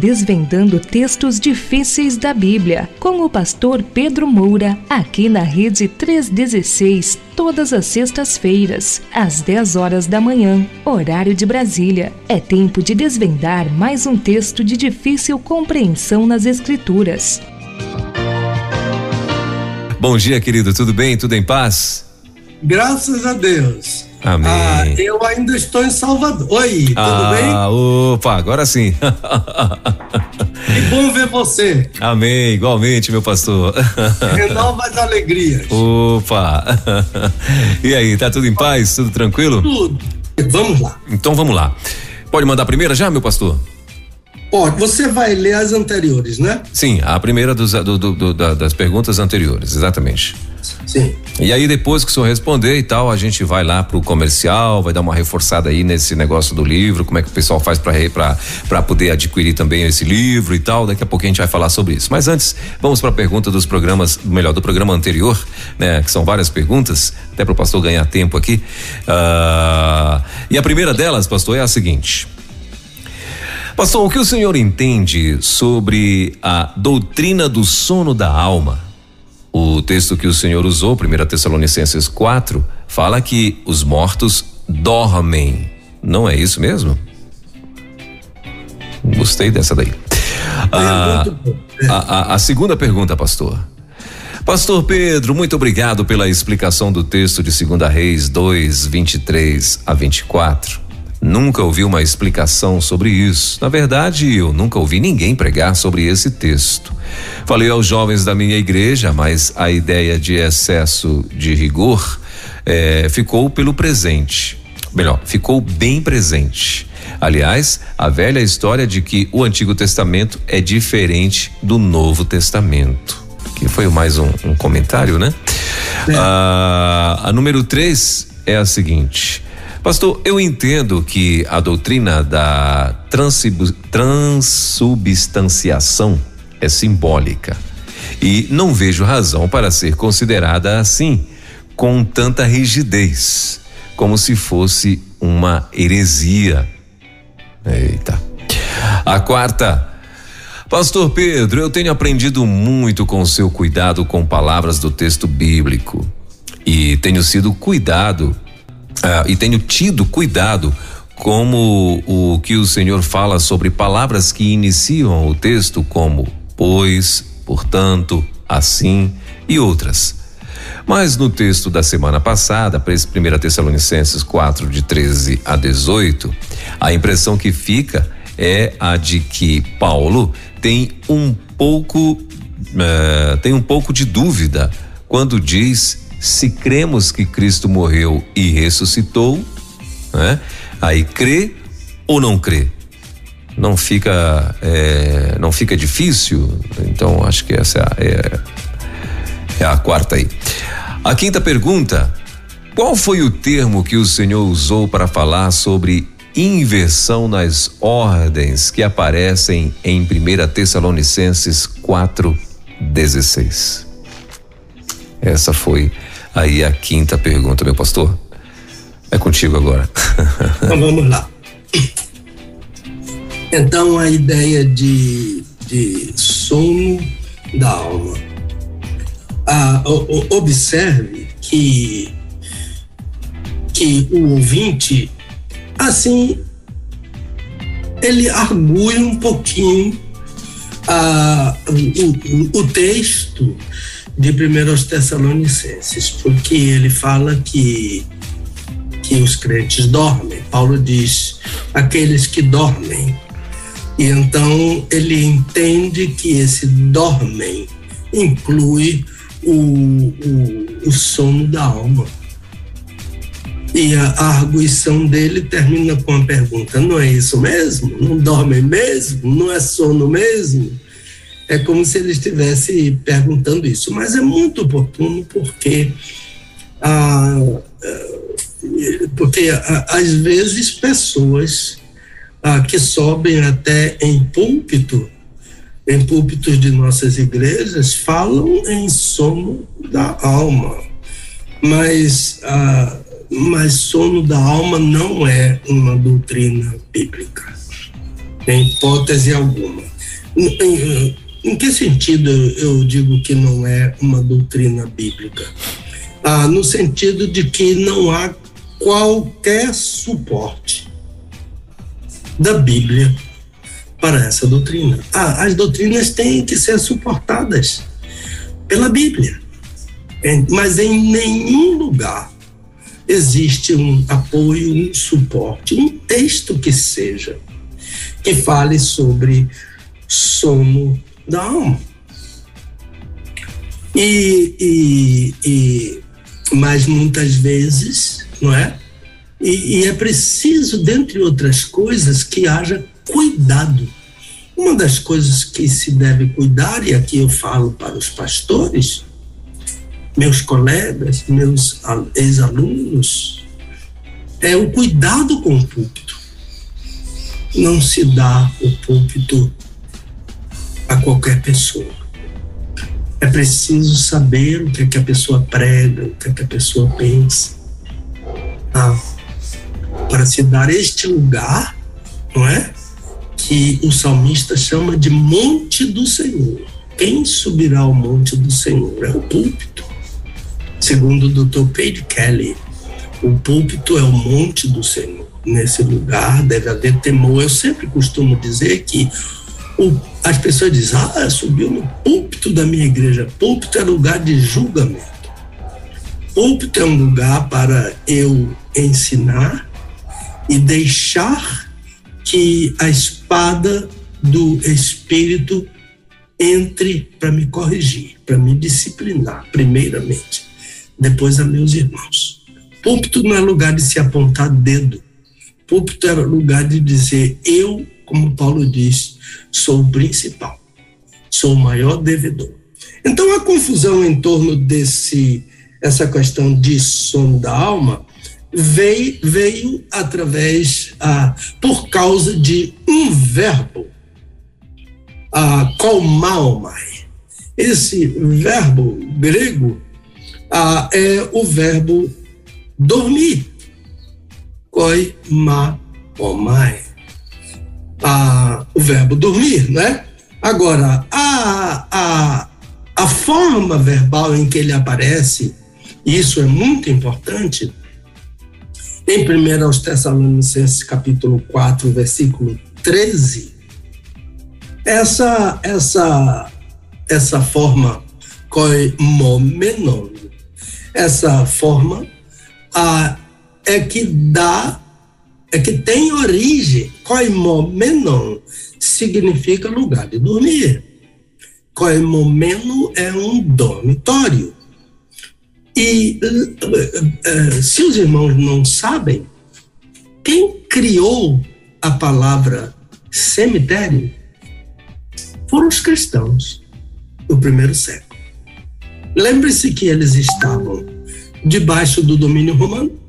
desvendando textos difíceis da Bíblia, com o pastor Pedro Moura, aqui na Rede 316, todas as sextas-feiras, às 10 horas da manhã, horário de Brasília. É tempo de desvendar mais um texto de difícil compreensão nas Escrituras. Bom dia, querido, tudo bem? Tudo em paz? Graças a Deus. Amém. Ah, eu ainda estou em Salvador. Oi, tudo ah, bem? Opa, agora sim. Que bom ver você. Amém, igualmente, meu pastor. Renova as alegrias. Opa! E aí, tá tudo em paz? Tudo tranquilo? Tudo. Vamos lá. Então vamos lá. Pode mandar a primeira já, meu pastor? Pode. Você vai ler as anteriores, né? Sim, a primeira dos, do, do, do, das perguntas anteriores, exatamente. Sim. E aí depois que o senhor responder e tal, a gente vai lá pro comercial, vai dar uma reforçada aí nesse negócio do livro, como é que o pessoal faz para poder adquirir também esse livro e tal. Daqui a pouco a gente vai falar sobre isso. Mas antes, vamos para a pergunta dos programas, melhor, do programa anterior, né? Que são várias perguntas, até para o pastor ganhar tempo aqui. Uh, e a primeira delas, pastor, é a seguinte. Pastor, o que o senhor entende sobre a doutrina do sono da alma? O texto que o Senhor usou, 1 Tessalonicenses 4, fala que os mortos dormem. Não é isso mesmo? Gostei dessa daí. Ah, a, a, a segunda pergunta, pastor. Pastor Pedro, muito obrigado pela explicação do texto de 2 Reis 2, 23 a 24. Nunca ouvi uma explicação sobre isso. Na verdade, eu nunca ouvi ninguém pregar sobre esse texto. Falei aos jovens da minha igreja, mas a ideia de excesso de rigor é, ficou pelo presente. Melhor, ficou bem presente. Aliás, a velha história de que o Antigo Testamento é diferente do Novo Testamento. Que foi mais um, um comentário, né? É. Ah, a número 3 é a seguinte. Pastor, eu entendo que a doutrina da transubstanciação é simbólica e não vejo razão para ser considerada assim, com tanta rigidez, como se fosse uma heresia. Eita. A quarta. Pastor Pedro, eu tenho aprendido muito com seu cuidado com palavras do texto bíblico e tenho sido cuidado ah, e tenho tido cuidado como o que o Senhor fala sobre palavras que iniciam o texto, como pois, portanto, assim e outras. Mas no texto da semana passada, 1 Tessalonicenses 4, de 13 a 18, a impressão que fica é a de que Paulo tem um pouco, uh, tem um pouco de dúvida quando diz se cremos que Cristo morreu e ressuscitou, né? Aí crê ou não crê? Não fica, é, não fica difícil. Então acho que essa é, é a quarta aí. A quinta pergunta: qual foi o termo que o Senhor usou para falar sobre inversão nas ordens que aparecem em 1 Tessalonicenses 4:16? Essa foi Aí a quinta pergunta, meu pastor. É contigo agora. Então vamos lá. Então a ideia de, de sono da alma. Ah, observe que, que o ouvinte, assim, ele argue um pouquinho ah, o, o texto de 1 Tessalonicenses, porque ele fala que, que os crentes dormem. Paulo diz: aqueles que dormem. E então ele entende que esse dormem inclui o, o, o sono da alma. E a, a arguição dele termina com a pergunta: não é isso mesmo? Não dormem mesmo? Não é sono mesmo? É como se ele estivesse perguntando isso. Mas é muito oportuno porque, ah, porque ah, às vezes pessoas ah, que sobem até em púlpito, em púlpitos de nossas igrejas, falam em sono da alma. Mas, ah, mas sono da alma não é uma doutrina bíblica. em hipótese alguma. Em, que sentido eu digo que não é uma doutrina bíblica? Ah, no sentido de que não há qualquer suporte da Bíblia para essa doutrina. Ah, as doutrinas têm que ser suportadas pela Bíblia, mas em nenhum lugar existe um apoio, um suporte, um texto que seja que fale sobre sono alma. E, e, e mas muitas vezes, não é? E, e é preciso, dentre outras coisas, que haja cuidado. Uma das coisas que se deve cuidar, e aqui eu falo para os pastores, meus colegas, meus ex-alunos, é o cuidado com o púlpito. Não se dá o púlpito a qualquer pessoa. É preciso saber o que, é que a pessoa prega, o que, é que a pessoa pensa. Ah, para se dar este lugar, não é? Que o salmista chama de monte do Senhor. Quem subirá ao monte do Senhor? É o púlpito. Segundo o Dr. Page Kelly, o púlpito é o monte do Senhor. Nesse lugar deve haver temor. Eu sempre costumo dizer que o, as pessoas dizem, ah, subiu no púlpito da minha igreja. Púlpito é lugar de julgamento. Púlpito é um lugar para eu ensinar e deixar que a espada do Espírito entre para me corrigir, para me disciplinar, primeiramente, depois a meus irmãos. Púlpito não é lugar de se apontar dedo. Púlpito é lugar de dizer eu como Paulo diz, sou o principal, sou o maior devedor. Então a confusão em torno desse essa questão de sono da alma veio, veio através ah, por causa de um verbo, ah, kolmaomai. Esse verbo grego ah, é o verbo dormir, koimaomai a, o verbo dormir, né? Agora, a, a, a forma verbal em que ele aparece, isso é muito importante, em 1 aos Tessalonicenses capítulo 4, versículo 13, essa, essa, essa forma koimomenon, essa forma a, é que dá é que tem origem. Koimomenon significa lugar de dormir. Koimomeno é um dormitório. E uh, se os irmãos não sabem, quem criou a palavra cemitério foram os cristãos do primeiro século. Lembre-se que eles estavam debaixo do domínio romano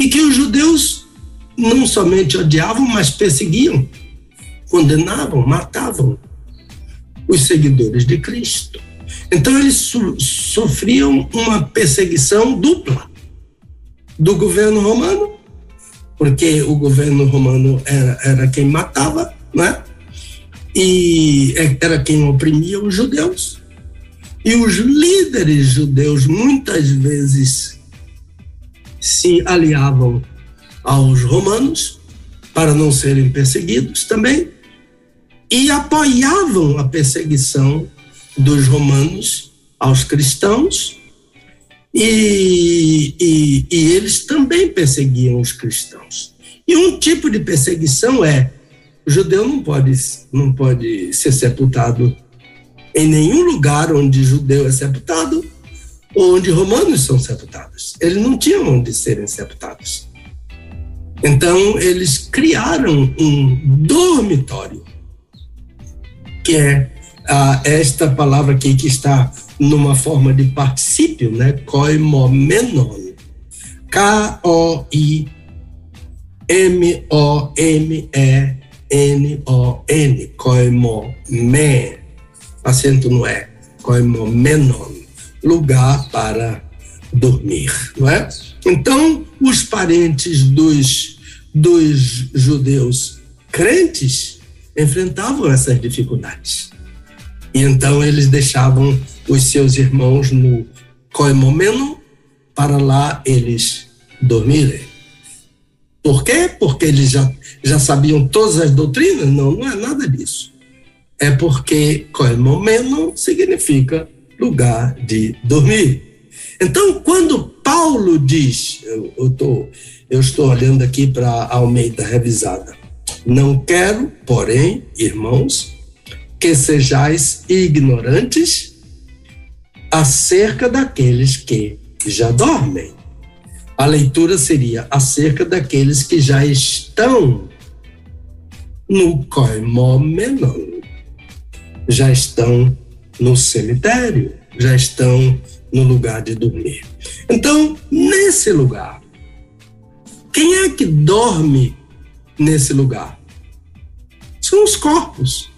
e que os judeus não somente odiavam, mas perseguiam, condenavam, matavam os seguidores de Cristo. Então eles so, sofriam uma perseguição dupla do governo romano, porque o governo romano era, era quem matava, né? E era quem oprimia os judeus. E os líderes judeus muitas vezes se aliavam aos romanos para não serem perseguidos também e apoiavam a perseguição dos romanos aos cristãos e, e, e, eles também perseguiam os cristãos. E um tipo de perseguição é o judeu não pode, não pode ser sepultado em nenhum lugar onde judeu é sepultado, onde romanos são sepultados. Eles não tinham onde serem sepultados. Então, eles criaram um dormitório, que é ah, esta palavra aqui que está numa forma de particípio, né? Koimomenon. K-O-I-M-O-M-E-N-O-N. Koimomen. Acento no E. Koimomenon lugar para dormir, não é? Então, os parentes dos, dos judeus crentes enfrentavam essas dificuldades. E então eles deixavam os seus irmãos no coimomeno para lá eles dormirem. Por quê? Porque eles já, já sabiam todas as doutrinas? Não, não é nada disso. É porque coimomeno significa lugar de dormir. Então, quando Paulo diz, eu, eu, tô, eu estou olhando aqui para a Almeida revisada, não quero, porém, irmãos, que sejais ignorantes acerca daqueles que já dormem. A leitura seria acerca daqueles que já estão no koimomenon, já estão no cemitério, já estão no lugar de dormir. Então, nesse lugar, quem é que dorme nesse lugar? São os corpos,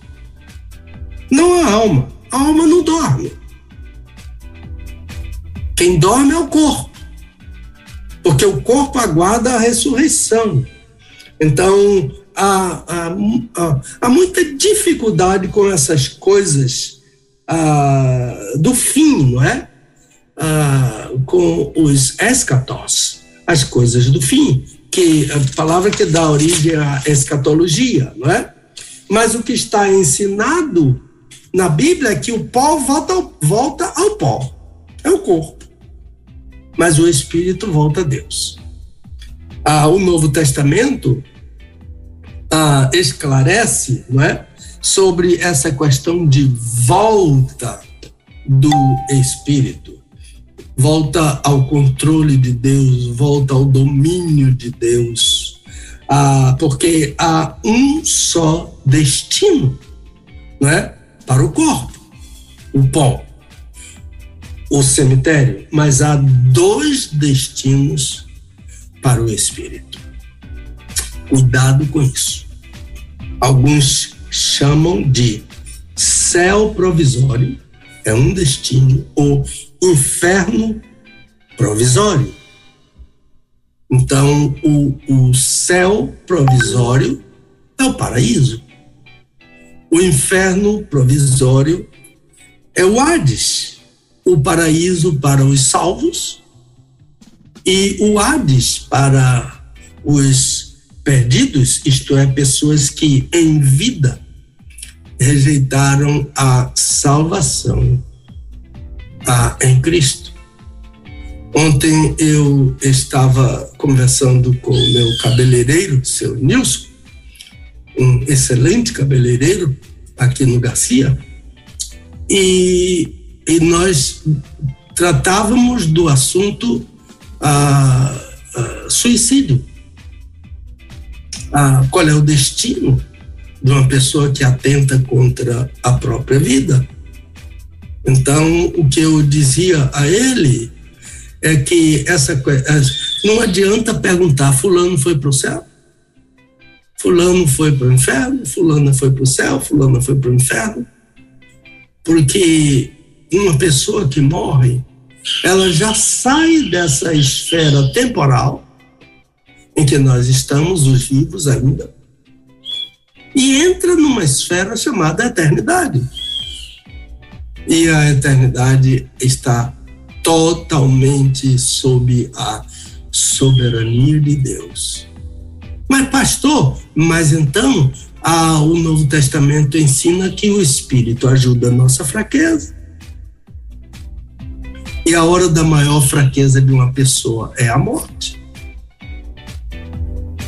não a alma. A alma não dorme. Quem dorme é o corpo, porque o corpo aguarda a ressurreição. Então, há, há, há, há muita dificuldade com essas coisas ah, do fim, não é? Ah, com os escatos, as coisas do fim, que a palavra que dá origem à escatologia, não é? Mas o que está ensinado na Bíblia é que o pó volta ao, volta ao pó, é o corpo, mas o espírito volta a Deus. Ah, o Novo Testamento ah, esclarece, não é? Sobre essa questão de volta do Espírito, volta ao controle de Deus, volta ao domínio de Deus, ah, porque há um só destino, não é? Para o corpo, o pó, o cemitério, mas há dois destinos para o espírito. Cuidado com isso. Alguns chamam de céu provisório, é um destino, ou inferno provisório. Então, o, o céu provisório é o paraíso. O inferno provisório é o Hades, o paraíso para os salvos e o Hades para os perdidos, isto é, pessoas que em vida rejeitaram a salvação a, em Cristo. Ontem eu estava conversando com o meu cabeleireiro, seu Nilson, um excelente cabeleireiro aqui no Garcia, e, e nós tratávamos do assunto a, a suicídio. A, qual é o destino de uma pessoa que atenta contra a própria vida. Então, o que eu dizia a ele é que essa não adianta perguntar fulano foi para o céu, fulano foi para o inferno, fulana foi para o céu, fulana foi para o inferno, porque uma pessoa que morre, ela já sai dessa esfera temporal em que nós estamos, os vivos ainda, e entra numa esfera chamada eternidade. E a eternidade está totalmente sob a soberania de Deus. Mas, pastor, mas então a, o Novo Testamento ensina que o Espírito ajuda a nossa fraqueza. E a hora da maior fraqueza de uma pessoa é a morte.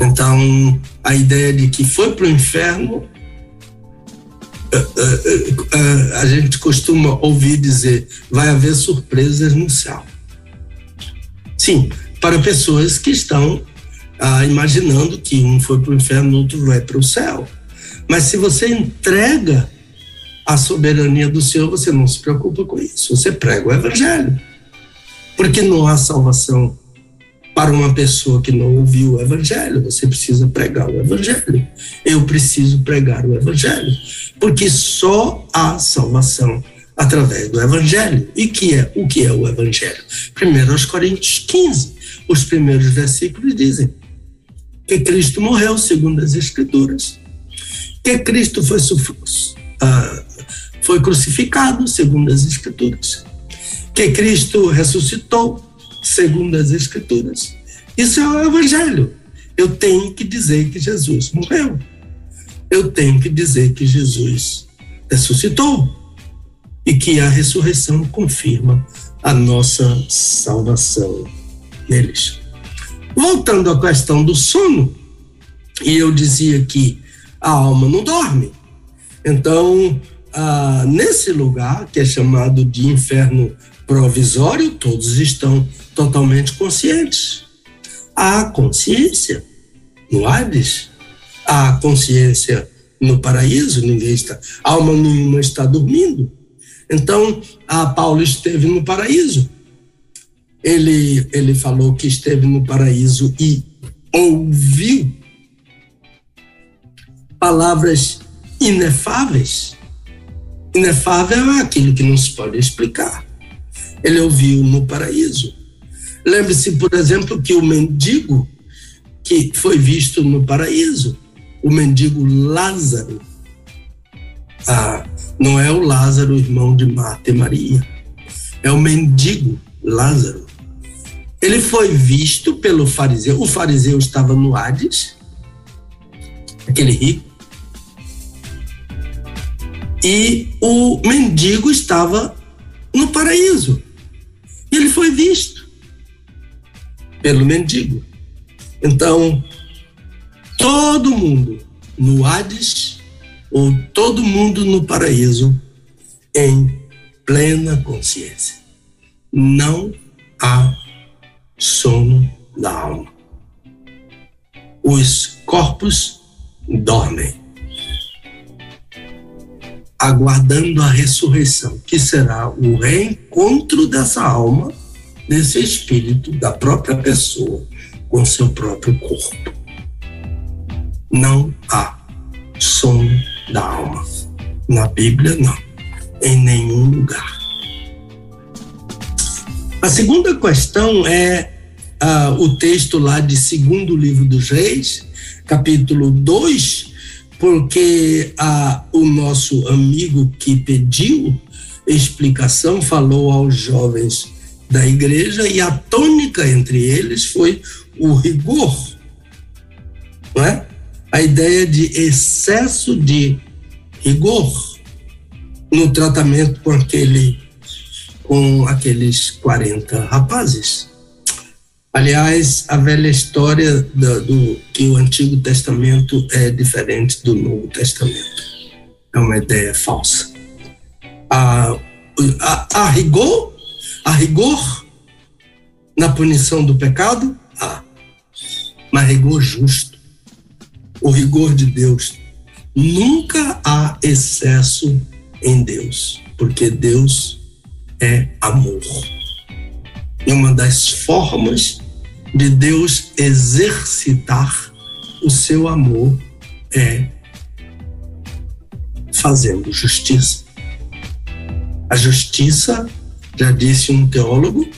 Então, a ideia de que foi para o inferno, eh, eh, eh, a gente costuma ouvir dizer: vai haver surpresas no céu. Sim, para pessoas que estão ah, imaginando que um foi para o inferno, outro vai para o céu. Mas se você entrega a soberania do Senhor, você não se preocupa com isso. Você prega o Evangelho. Porque não há salvação para uma pessoa que não ouviu o evangelho, você precisa pregar o evangelho. Eu preciso pregar o evangelho, porque só há salvação através do evangelho. E que é o que é o evangelho? Primeiro aos Coríntios 15, os primeiros versículos dizem que Cristo morreu segundo as escrituras, que Cristo foi, uh, foi crucificado, segundo as Escrituras, que Cristo ressuscitou, segundo as Escrituras. Isso é o Evangelho. Eu tenho que dizer que Jesus morreu. Eu tenho que dizer que Jesus ressuscitou e que a ressurreição confirma a nossa salvação neles. Voltando à questão do sono, e eu dizia que a alma não dorme. Então, ah, nesse lugar, que é chamado de inferno provisório, todos estão totalmente conscientes. Há consciência no Hades, há consciência no paraíso, ninguém está, alma nenhuma está dormindo. Então, a Paulo esteve no paraíso. Ele, ele falou que esteve no paraíso e ouviu palavras inefáveis. Inefável é aquilo que não se pode explicar. Ele ouviu no paraíso. Lembre-se, por exemplo, que o mendigo que foi visto no paraíso, o mendigo Lázaro, ah, não é o Lázaro, irmão de Marta e Maria, é o mendigo Lázaro. Ele foi visto pelo fariseu, o fariseu estava no Hades, aquele rico, e o mendigo estava no paraíso. Ele foi visto pelo mendigo. Então, todo mundo no Hades ou todo mundo no paraíso em plena consciência. Não há sono da alma. Os corpos dormem aguardando a ressurreição, que será o reencontro dessa alma, desse espírito, da própria pessoa, com seu próprio corpo. Não há sono da alma. Na Bíblia, não. Em nenhum lugar. A segunda questão é uh, o texto lá de segundo livro dos reis, capítulo 2, porque o nosso amigo que pediu explicação falou aos jovens da igreja e a tônica entre eles foi o rigor, não é? A ideia de excesso de rigor no tratamento com aquele com aqueles 40 rapazes. Aliás, a velha história do, do, que o Antigo Testamento é diferente do Novo Testamento. É uma ideia falsa. A, a, a rigor, a rigor na punição do pecado, há. Mas rigor justo. O rigor de Deus. Nunca há excesso em Deus, porque Deus é amor. E uma das formas de Deus exercitar o seu amor é fazendo justiça. A justiça, já disse um teólogo,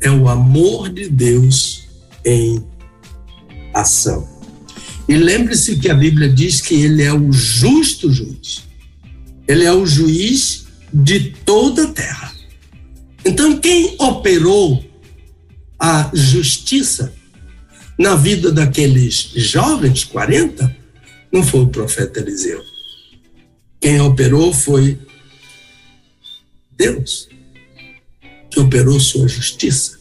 é o amor de Deus em ação. E lembre-se que a Bíblia diz que ele é o justo juiz. Ele é o juiz de toda a terra. Então, quem operou a justiça na vida daqueles jovens, 40, não foi o profeta Eliseu. Quem operou foi Deus, que operou sua justiça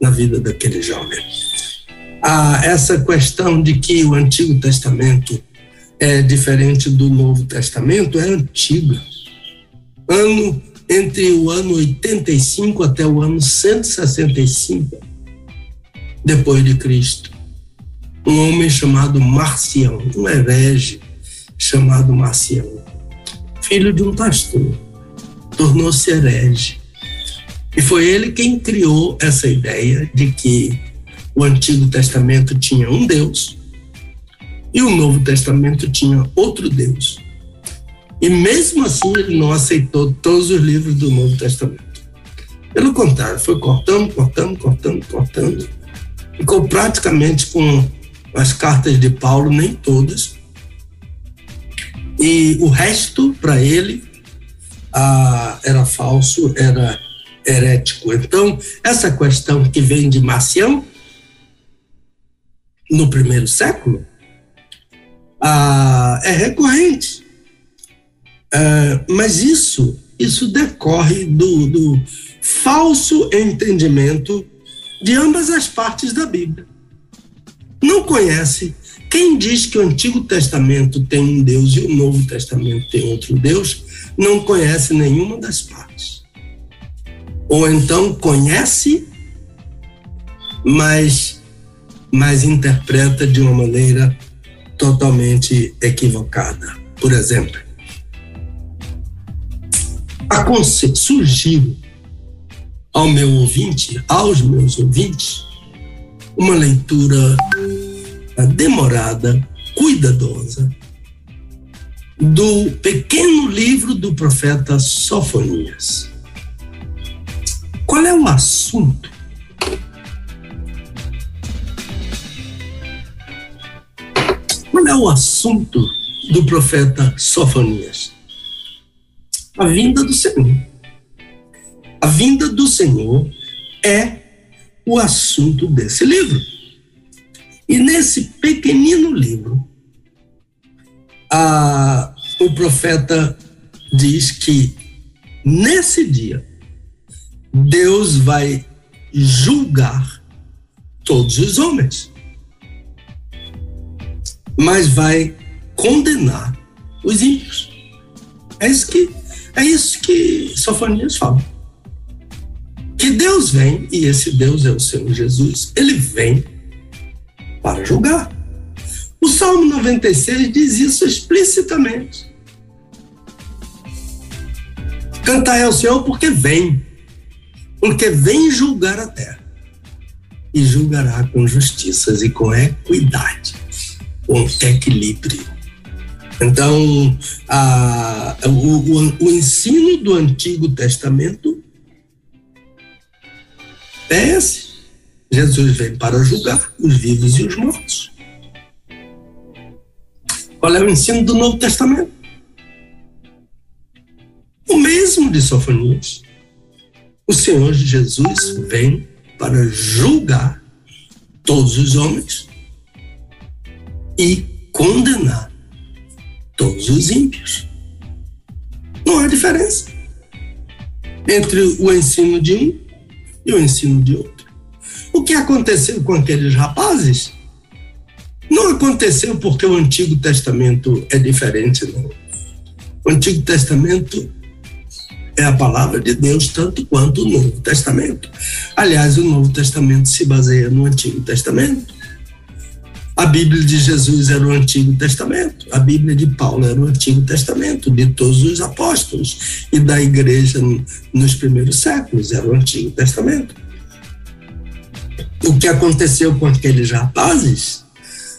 na vida daquele jovem. Ah, essa questão de que o Antigo Testamento é diferente do Novo Testamento é antiga. Ano entre o ano 85 até o ano 165 depois de Cristo. Um homem chamado Marcião, um herege chamado Marcião, filho de um pastor, tornou-se herege. E foi ele quem criou essa ideia de que o Antigo Testamento tinha um Deus e o Novo Testamento tinha outro Deus. E mesmo assim, ele não aceitou todos os livros do Novo Testamento. Pelo contrário, foi cortando, cortando, cortando, cortando. Ficou praticamente com as cartas de Paulo, nem todas, e o resto para ele ah, era falso, era herético. Então, essa questão que vem de Marcião, no primeiro século, ah, é recorrente. Ah, mas isso, isso decorre do, do falso entendimento de ambas as partes da Bíblia. Não conhece. Quem diz que o Antigo Testamento tem um Deus e o Novo Testamento tem outro Deus, não conhece nenhuma das partes. Ou então conhece, mas, mas interpreta de uma maneira totalmente equivocada. Por exemplo, surgiu ao meu ouvinte, aos meus ouvintes, uma leitura demorada, cuidadosa, do pequeno livro do profeta Sofonias. Qual é o assunto? Qual é o assunto do profeta Sofonias? A vinda do Senhor. A vinda do Senhor é o assunto desse livro. E nesse pequenino livro, a, o profeta diz que nesse dia Deus vai julgar todos os homens, mas vai condenar os ímpios. É isso que é isso que Sofonias fala. Que Deus vem, e esse Deus é o Senhor Jesus, ele vem para julgar. O Salmo 96 diz isso explicitamente. Cantai ao Senhor porque vem, porque vem julgar a terra. E julgará com justiças e com equidade, com equilíbrio. Então, a, o, o, o ensino do Antigo Testamento é esse. Jesus vem para julgar os vivos e os mortos. Qual é o ensino do Novo Testamento? O mesmo de Sofonias. O Senhor Jesus vem para julgar todos os homens e condenar todos os ímpios. Não há diferença entre o ensino de um e o ensino de outro. O que aconteceu com aqueles rapazes não aconteceu porque o Antigo Testamento é diferente, não. O Antigo Testamento é a palavra de Deus tanto quanto o Novo Testamento. Aliás, o Novo Testamento se baseia no Antigo Testamento. A Bíblia de Jesus era o Antigo Testamento, a Bíblia de Paulo era o Antigo Testamento, de todos os apóstolos e da igreja nos primeiros séculos era o Antigo Testamento o que aconteceu com aqueles rapazes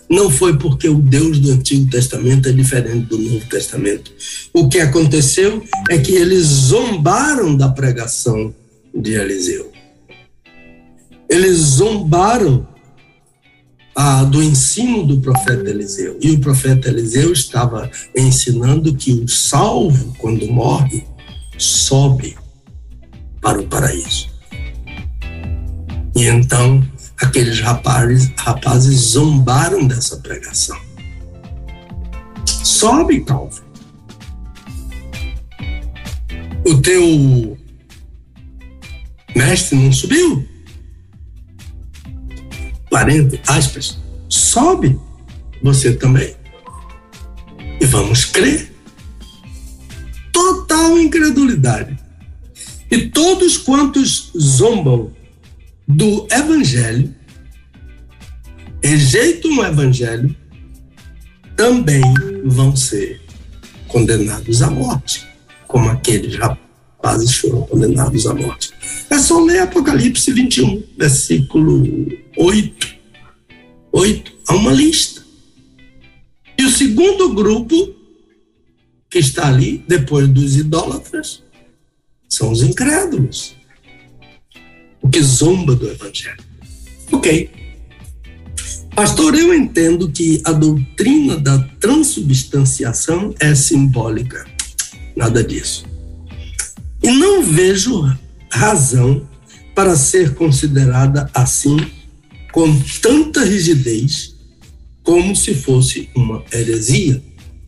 não foi porque o Deus do Antigo Testamento é diferente do Novo Testamento. O que aconteceu é que eles zombaram da pregação de Eliseu. Eles zombaram ah, do ensino do profeta Eliseu. E o profeta Eliseu estava ensinando que o salvo, quando morre, sobe para o paraíso. E então aqueles rapazes, rapazes zombaram dessa pregação. Sobe, Calvo. O teu mestre não subiu? 40 aspas. Sobe você também. E vamos crer. Total incredulidade. E todos quantos zombam do evangelho, rejeitam o evangelho, também vão ser condenados à morte, como aqueles rapazes foram condenados à morte. É só ler Apocalipse 21, versículo 8. 8, há uma lista. E o segundo grupo que está ali, depois dos idólatras, são os incrédulos o que zomba do Evangelho. Ok. Pastor, eu entendo que a doutrina da transubstanciação é simbólica. Nada disso. E não vejo razão para ser considerada assim, com tanta rigidez, como se fosse uma heresia.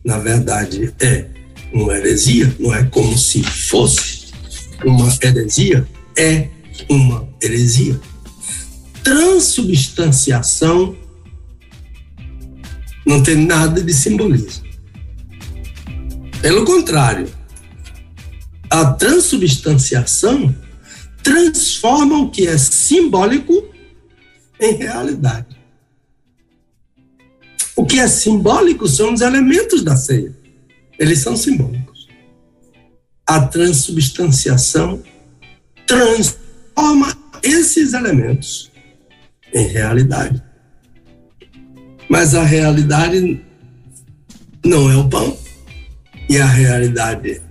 Na verdade, é uma heresia, não é como se fosse uma heresia, é uma heresia. Transubstanciação não tem nada de simbolismo. Pelo contrário, a transubstanciação transforma o que é simbólico em realidade. O que é simbólico são os elementos da ceia. Eles são simbólicos. A transubstanciação transforma esses elementos em realidade. Mas a realidade não é o pão e a realidade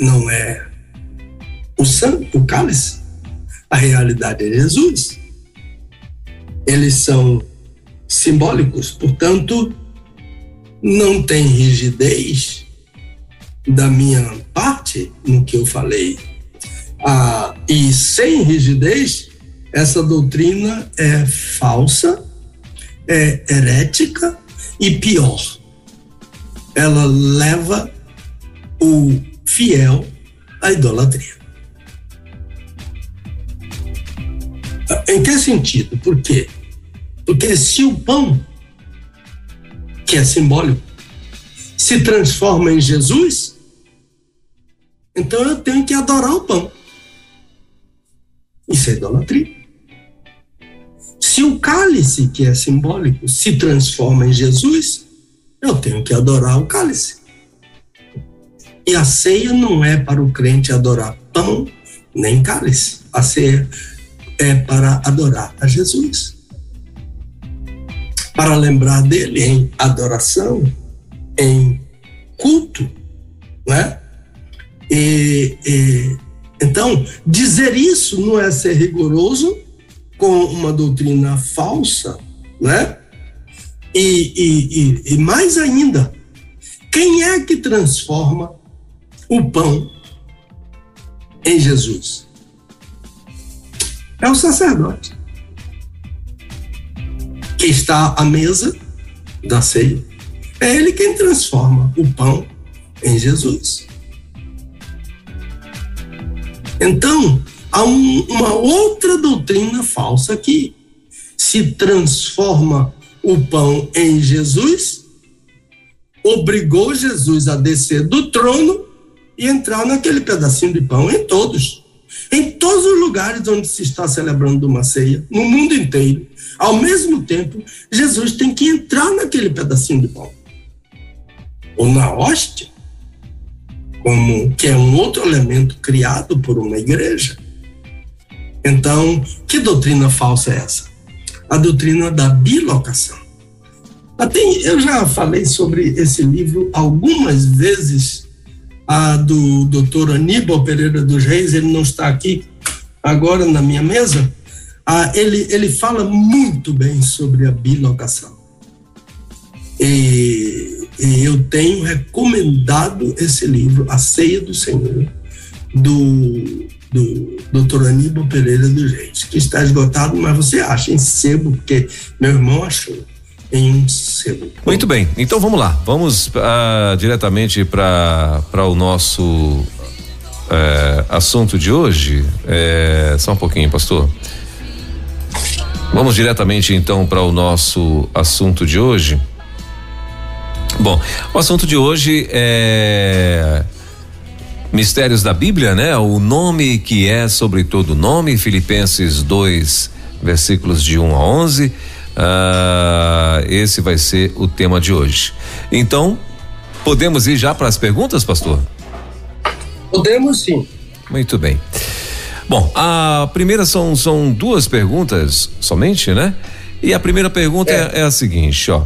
não é o sangue, o cálice. A realidade é Jesus. Eles são simbólicos, portanto, não tem rigidez da minha parte no que eu falei. Ah, e sem rigidez, essa doutrina é falsa, é herética e pior. Ela leva o fiel à idolatria. Em que sentido? Por quê? Porque se o pão, que é simbólico, se transforma em Jesus, então eu tenho que adorar o pão. Isso é idolatria. Se o cálice, que é simbólico, se transforma em Jesus, eu tenho que adorar o cálice. E a ceia não é para o crente adorar pão nem cálice. A ceia é para adorar a Jesus. Para lembrar dele em adoração, em culto, né? E, e, então, dizer isso não é ser rigoroso com uma doutrina falsa, né? E, e, e, mais ainda, quem é que transforma o pão em Jesus? É o sacerdote que está à mesa da ceia. É ele quem transforma o pão em Jesus. Então, há um, uma outra doutrina falsa que se transforma o pão em Jesus, obrigou Jesus a descer do trono e entrar naquele pedacinho de pão em todos. Em todos os lugares onde se está celebrando uma ceia, no mundo inteiro, ao mesmo tempo, Jesus tem que entrar naquele pedacinho de pão. Ou na hóstia, como que é um outro elemento criado por uma igreja. Então, que doutrina falsa é essa? A doutrina da bilocação. Até eu já falei sobre esse livro algumas vezes, a do doutor Aníbal Pereira dos Reis, ele não está aqui agora na minha mesa, ah, ele, ele fala muito bem sobre a bilocação. E, e eu tenho recomendado esse livro, A Ceia do Senhor, do do Dr. Aníbal Pereira dos Reis, que está esgotado, mas você acha em sebo, porque meu irmão achou em um sebo. Muito bem, então vamos lá, vamos uh, diretamente para o nosso uh, assunto de hoje. Uh, só um pouquinho, pastor. Vamos diretamente então para o nosso assunto de hoje. Bom, o assunto de hoje é Mistérios da Bíblia, né? O nome que é sobre todo nome, Filipenses 2, versículos de 1 a 11. Ah, esse vai ser o tema de hoje. Então, podemos ir já para as perguntas, pastor? Podemos sim. Muito bem. Bom, a primeira são, são duas perguntas somente, né? E a primeira pergunta é, é, é a seguinte, ó.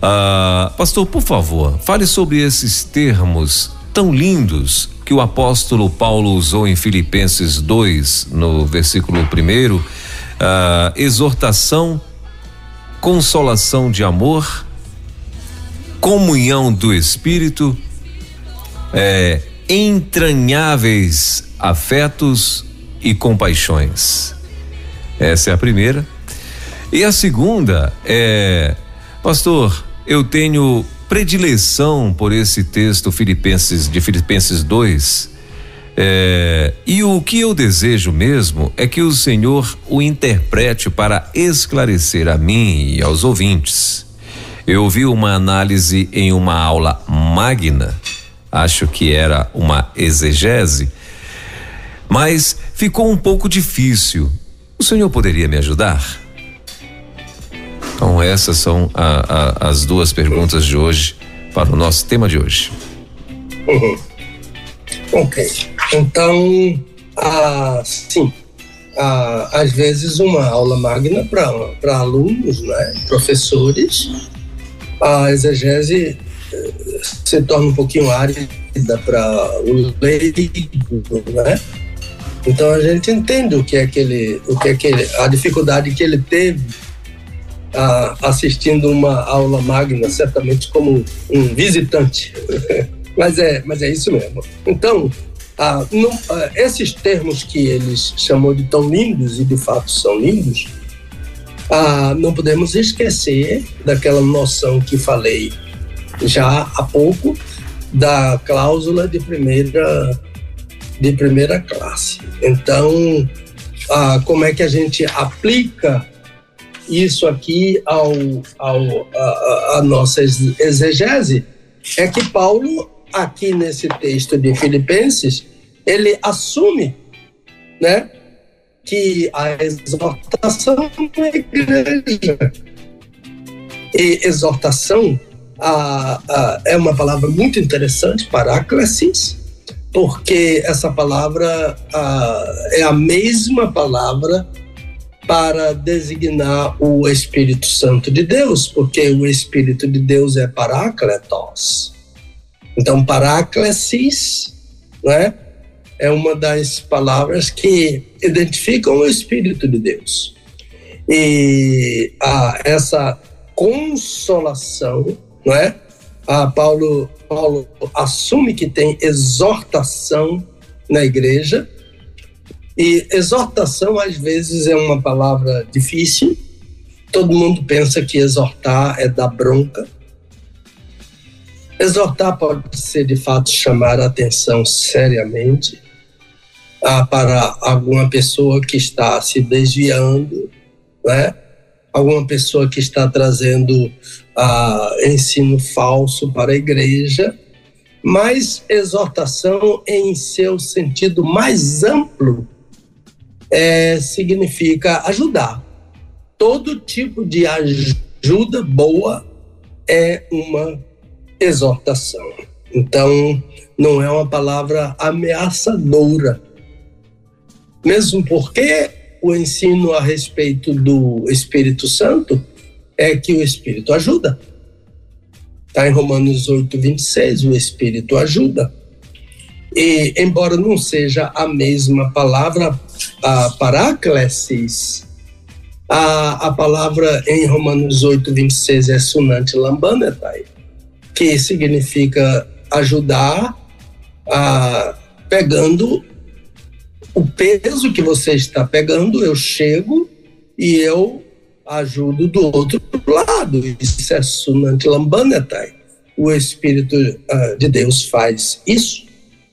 Ah, pastor, por favor, fale sobre esses termos tão lindos que o apóstolo Paulo usou em Filipenses 2, no versículo 1, uh, exortação consolação de amor, comunhão do Espírito, é, entranháveis afetos e compaixões. Essa é a primeira. E a segunda é, pastor, eu tenho predileção por esse texto Filipenses de Filipenses 2. É, e o que eu desejo mesmo é que o Senhor o interprete para esclarecer a mim e aos ouvintes. Eu vi uma análise em uma aula magna, acho que era uma exegese, mas ficou um pouco difícil. O senhor poderia me ajudar? Então, essas são a, a, as duas perguntas de hoje para o nosso tema de hoje. Uhum. Ok. Então, ah, sim, ah, às vezes uma aula magna para alunos, né, professores, a exegese eh, se torna um pouquinho árida para o leigo, né? Então a gente entende o que é aquele, o que é aquele, a dificuldade que ele teve ah, assistindo uma aula magna, certamente como um visitante. mas é, mas é isso mesmo. Então, ah, não, ah, esses termos que eles chamou de tão lindos e de fato são lindos, ah, não podemos esquecer daquela noção que falei já há pouco da cláusula de primeira de primeira classe. Então, ah, como é que a gente aplica isso aqui ao, ao a, a nossa exegese? É que Paulo, aqui nesse texto de Filipenses, ele assume, né, que a exortação é igreja. E exortação a, a, é uma palavra muito interessante, paráclasis, porque essa palavra a, é a mesma palavra para designar o Espírito Santo de Deus, porque o Espírito de Deus é parácletos. Então, paráclesis, né, é uma das palavras que identificam o Espírito de Deus. E a, essa consolação, não é? A Paulo Paulo assume que tem exortação na igreja, e exortação às vezes é uma palavra difícil. Todo mundo pensa que exortar é dar bronca. Exortar pode ser de fato chamar a atenção seriamente ah, para alguma pessoa que está se desviando, né? alguma pessoa que está trazendo ah, ensino falso para a igreja, mas exortação em seu sentido mais amplo é, significa ajudar. Todo tipo de ajuda boa é uma exortação. Então, não é uma palavra ameaçadora. Mesmo porque o ensino a respeito do Espírito Santo é que o Espírito ajuda. Está em Romanos 8, 26, o Espírito ajuda. E, embora não seja a mesma palavra, a paráclesis, a, a palavra em Romanos 8, 26 é sunante lambanetai, que significa ajudar, a, pegando o peso que você está pegando, eu chego e eu ajudo do outro lado. Isso é Sunant Lambanetai. O Espírito uh, de Deus faz isso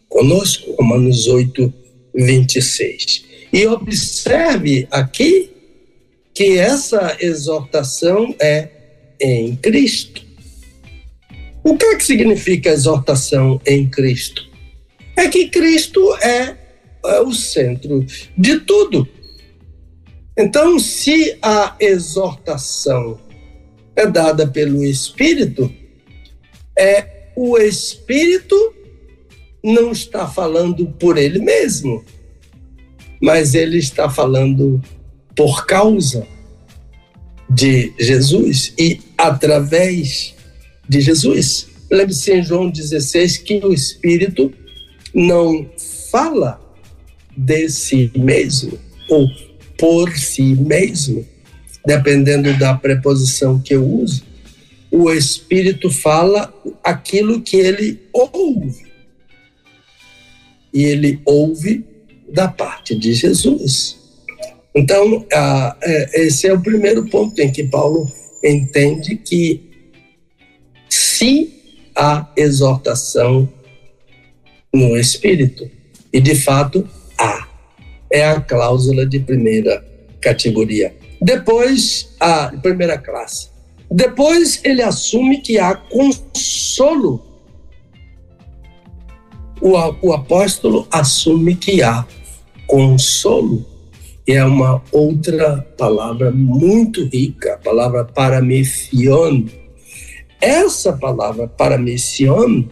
conosco, Romanos 8, 26. E observe aqui que essa exortação é em Cristo. O que é que significa exortação em Cristo? É que Cristo é, é o centro de tudo. Então, se a exortação é dada pelo Espírito, é o Espírito não está falando por ele mesmo, mas ele está falando por causa de Jesus e através de Jesus. Lembre-se em João 16 que o Espírito não fala de si mesmo, ou por si mesmo. dependendo da preposição que eu uso, o Espírito fala aquilo que ele ouve. E ele ouve da parte de Jesus. Então, é, esse é o primeiro ponto em que Paulo entende que se há exortação no Espírito, e de fato há, é a cláusula de primeira categoria. Depois, a primeira classe. Depois ele assume que há consolo. O, o apóstolo assume que há consolo. E é uma outra palavra muito rica, a palavra paramefion. Essa palavra paramefion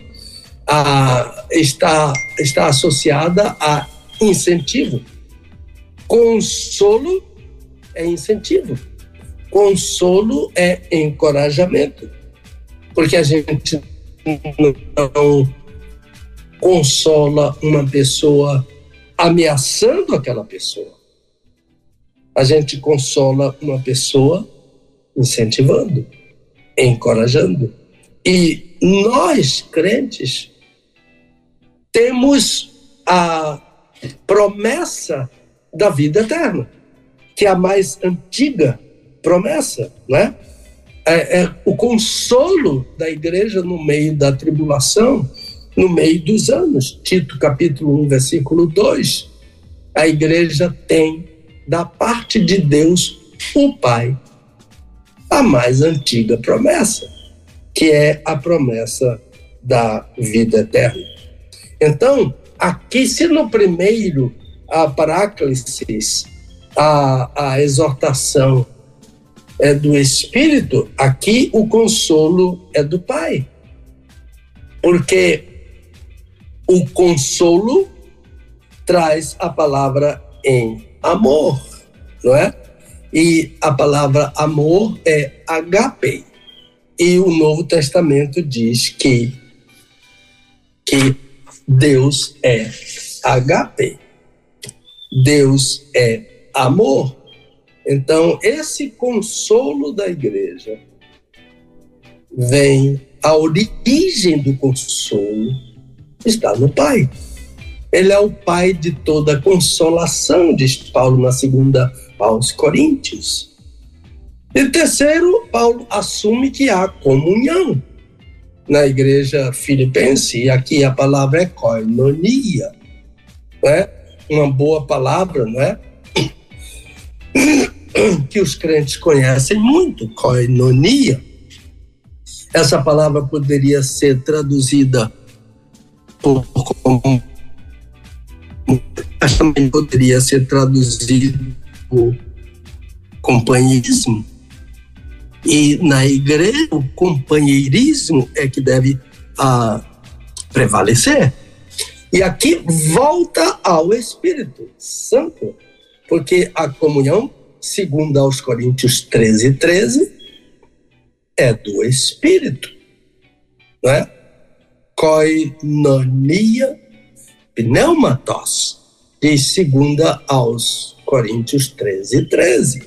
ah, está, está associada a incentivo. Consolo é incentivo. Consolo é encorajamento. Porque a gente não consola uma pessoa ameaçando aquela pessoa. A gente consola uma pessoa incentivando, encorajando. E nós, crentes, temos a promessa da vida eterna que é a mais antiga promessa, né? É, é o consolo da igreja no meio da tribulação, no meio dos anos. Tito capítulo 1, versículo 2. A igreja tem da parte de Deus o Pai a mais antiga promessa, que é a promessa da vida eterna. Então, aqui se no primeiro a paráclisis a, a exortação é do Espírito, aqui o consolo é do Pai. Porque o consolo traz a palavra em amor, não é? E a palavra amor é agape. E o Novo Testamento diz que, que Deus é agape. Deus é amor. Então, esse consolo da igreja vem, a origem do consolo está no Pai. Ele é o Pai de toda consolação, diz Paulo na segunda aos Coríntios. E terceiro, Paulo assume que há comunhão na igreja filipense, e aqui a palavra é koinonia, é uma boa palavra, não é? que os crentes conhecem muito, koinonia. Essa palavra poderia ser traduzida por como também poderia ser traduzido por companheirismo. E na igreja, o companheirismo é que deve ah, prevalecer. E aqui volta ao Espírito Santo porque a comunhão, segundo aos Coríntios 13, 13, é do Espírito, não é? Koinonia pneumatos, diz segunda aos Coríntios 13, 13.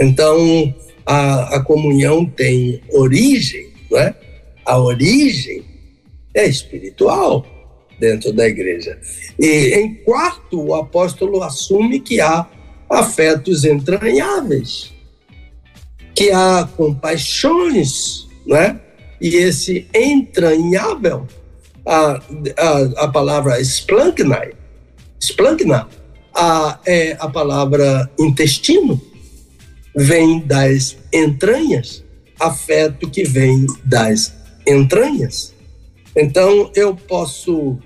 Então, a, a comunhão tem origem, não é? A origem é espiritual dentro da igreja. E em quarto, o apóstolo assume que há afetos entranháveis, que há compaixões, né? E esse entranhável, a, a, a palavra splanknai, splankna, a, é a palavra intestino, vem das entranhas, afeto que vem das entranhas. Então eu posso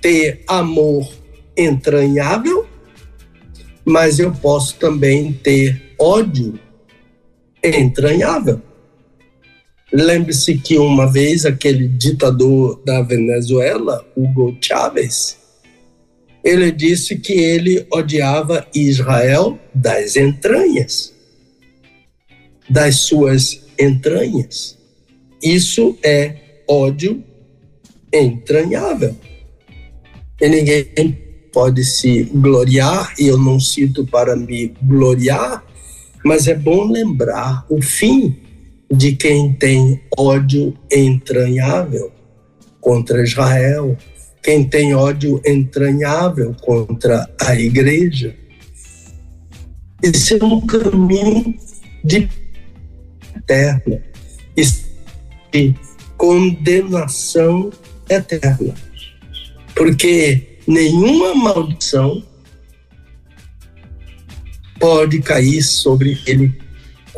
ter amor entranhável, mas eu posso também ter ódio entranhável. Lembre-se que uma vez aquele ditador da Venezuela, Hugo Chávez, ele disse que ele odiava Israel das entranhas, das suas entranhas. Isso é ódio entranhável. E ninguém pode se gloriar, e eu não cito para me gloriar, Mas é bom lembrar o fim de quem tem ódio entranhável contra Israel, quem tem ódio entranhável contra a igreja. Esse é um caminho de eterna e condenação eterna. Porque nenhuma maldição pode cair sobre ele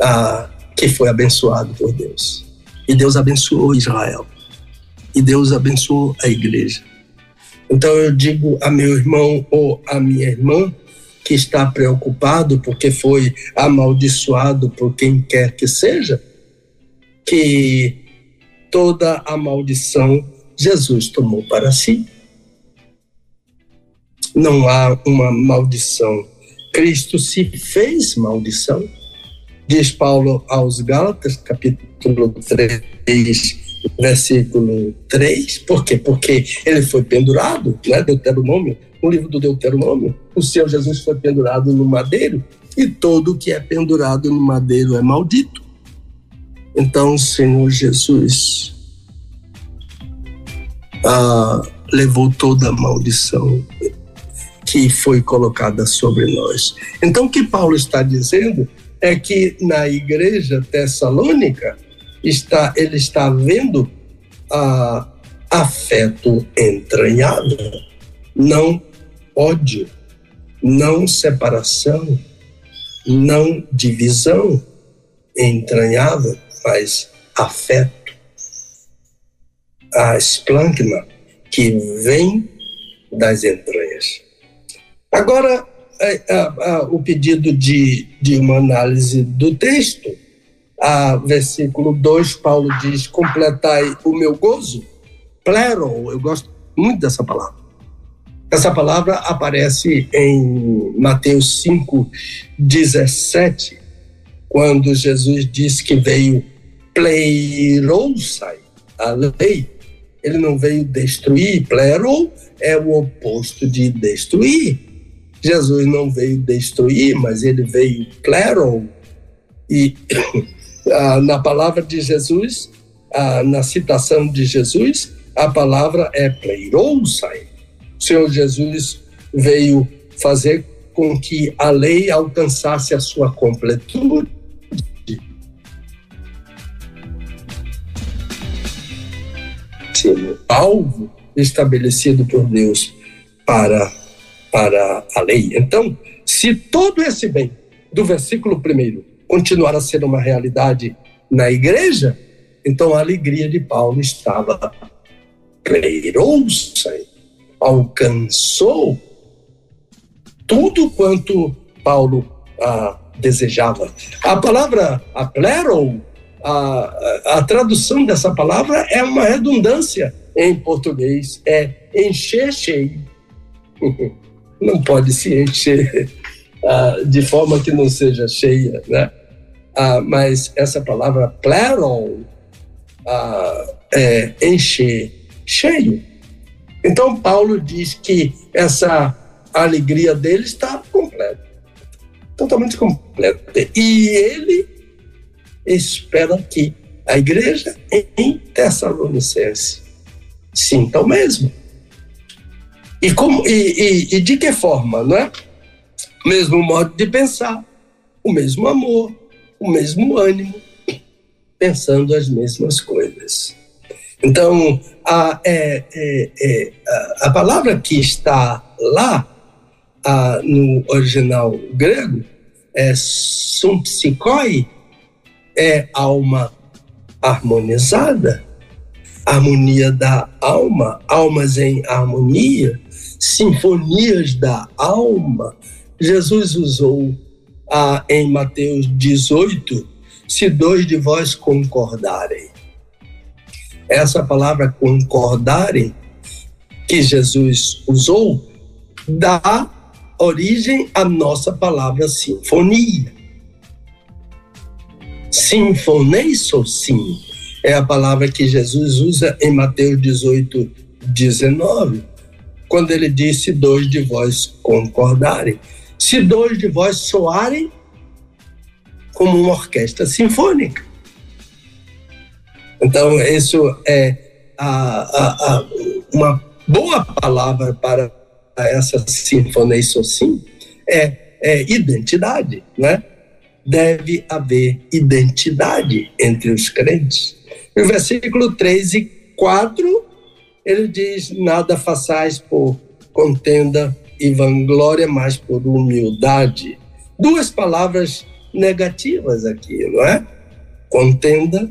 ah, que foi abençoado por Deus. E Deus abençoou Israel. E Deus abençoou a igreja. Então eu digo a meu irmão ou a minha irmã que está preocupado porque foi amaldiçoado por quem quer que seja, que toda a maldição Jesus tomou para si. Não há uma maldição. Cristo se fez maldição. Diz Paulo aos Gálatas, capítulo 3, versículo 3. Por quê? Porque ele foi pendurado, né? Deuteronômio, no livro do Deuteronômio, o Senhor Jesus foi pendurado no madeiro e todo que é pendurado no madeiro é maldito. Então, Senhor Jesus ah, levou toda a maldição que foi colocada sobre nós. Então, o que Paulo está dizendo é que na igreja tessalônica está, ele está vendo afeto entranhável, não ódio, não separação, não divisão entranhável, mas afeto. A esplâncna que vem das entranhas. Agora, é, é, é, o pedido de, de uma análise do texto, a versículo 2, Paulo diz: completai o meu gozo. Plero, eu gosto muito dessa palavra. Essa palavra aparece em Mateus 5, 17, quando Jesus diz que veio pleirousai, a lei. Ele não veio destruir, plero é o oposto de destruir. Jesus não veio destruir, mas ele veio plero. E ah, na palavra de Jesus, ah, na citação de Jesus, a palavra é pleirousai. O Senhor Jesus veio fazer com que a lei alcançasse a sua completude. Alvo estabelecido por Deus para, para a lei. Então, se todo esse bem, do versículo 1 Continuar a ser uma realidade na igreja, então a alegria de Paulo estava cleirou-se, alcançou tudo quanto Paulo ah, desejava. A palavra aclerou, a, a tradução dessa palavra é uma redundância em português, é encher cheio. Não pode se encher ah, de forma que não seja cheia, né? Ah, mas essa palavra plero ah, é encher cheio. Então, Paulo diz que essa alegria dele está completa, totalmente completa. E ele espera que a igreja em Tessalonicense sinta o mesmo. E, como, e, e, e de que forma, não é? O mesmo modo de pensar, o mesmo amor, o mesmo ânimo, pensando as mesmas coisas. Então, a, é, é, é, a palavra que está lá a, no original grego é sumpsikoi, é alma harmonizada, harmonia da alma, almas em harmonia, sinfonias da alma. Jesus usou a, em Mateus 18, se dois de vós concordarem essa palavra concordarem que Jesus usou dá origem à nossa palavra sinfonia. Sinfoneiso sim é a palavra que Jesus usa em Mateus 18, 19, quando ele disse: dois de vós concordarem. Se dois de vós soarem como uma orquestra sinfônica. Então, isso é a, a, a, uma boa palavra para essa sinfonia sim é, é identidade, né? Deve haver identidade entre os crentes. No versículo 3 e 4, ele diz: Nada façais por contenda e vanglória, mas por humildade. Duas palavras negativas aqui, não é? Contenda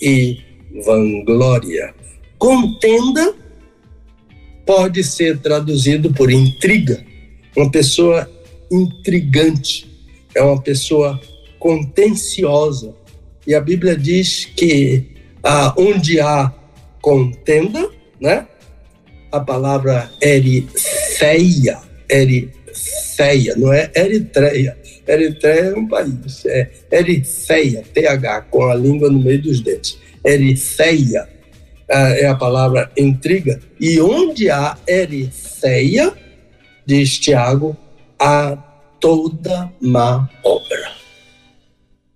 e vanglória. Contenda pode ser traduzido por intriga. Uma pessoa intrigante, é uma pessoa contenciosa. E a Bíblia diz que ah, onde há contenda, né? A palavra eritheia, eritheia, não é Eritreia. Eritreia é um país, é eritheia, TH, com a língua no meio dos dentes. Eritheia é a palavra intriga. E onde há eritheia, diz Tiago, há toda má obra.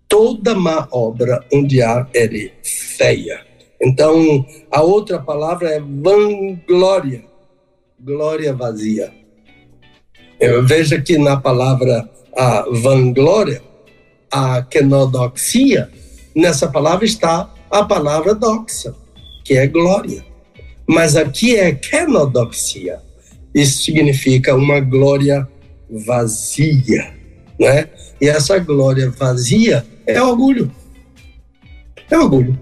Toda má obra onde há eritheia. Então, a outra palavra é vanglória, glória vazia. Veja que na palavra a vanglória, a quenodoxia, nessa palavra está a palavra doxa, que é glória. Mas aqui é kenodoxia. Isso significa uma glória vazia, né? E essa glória vazia é orgulho. É orgulho.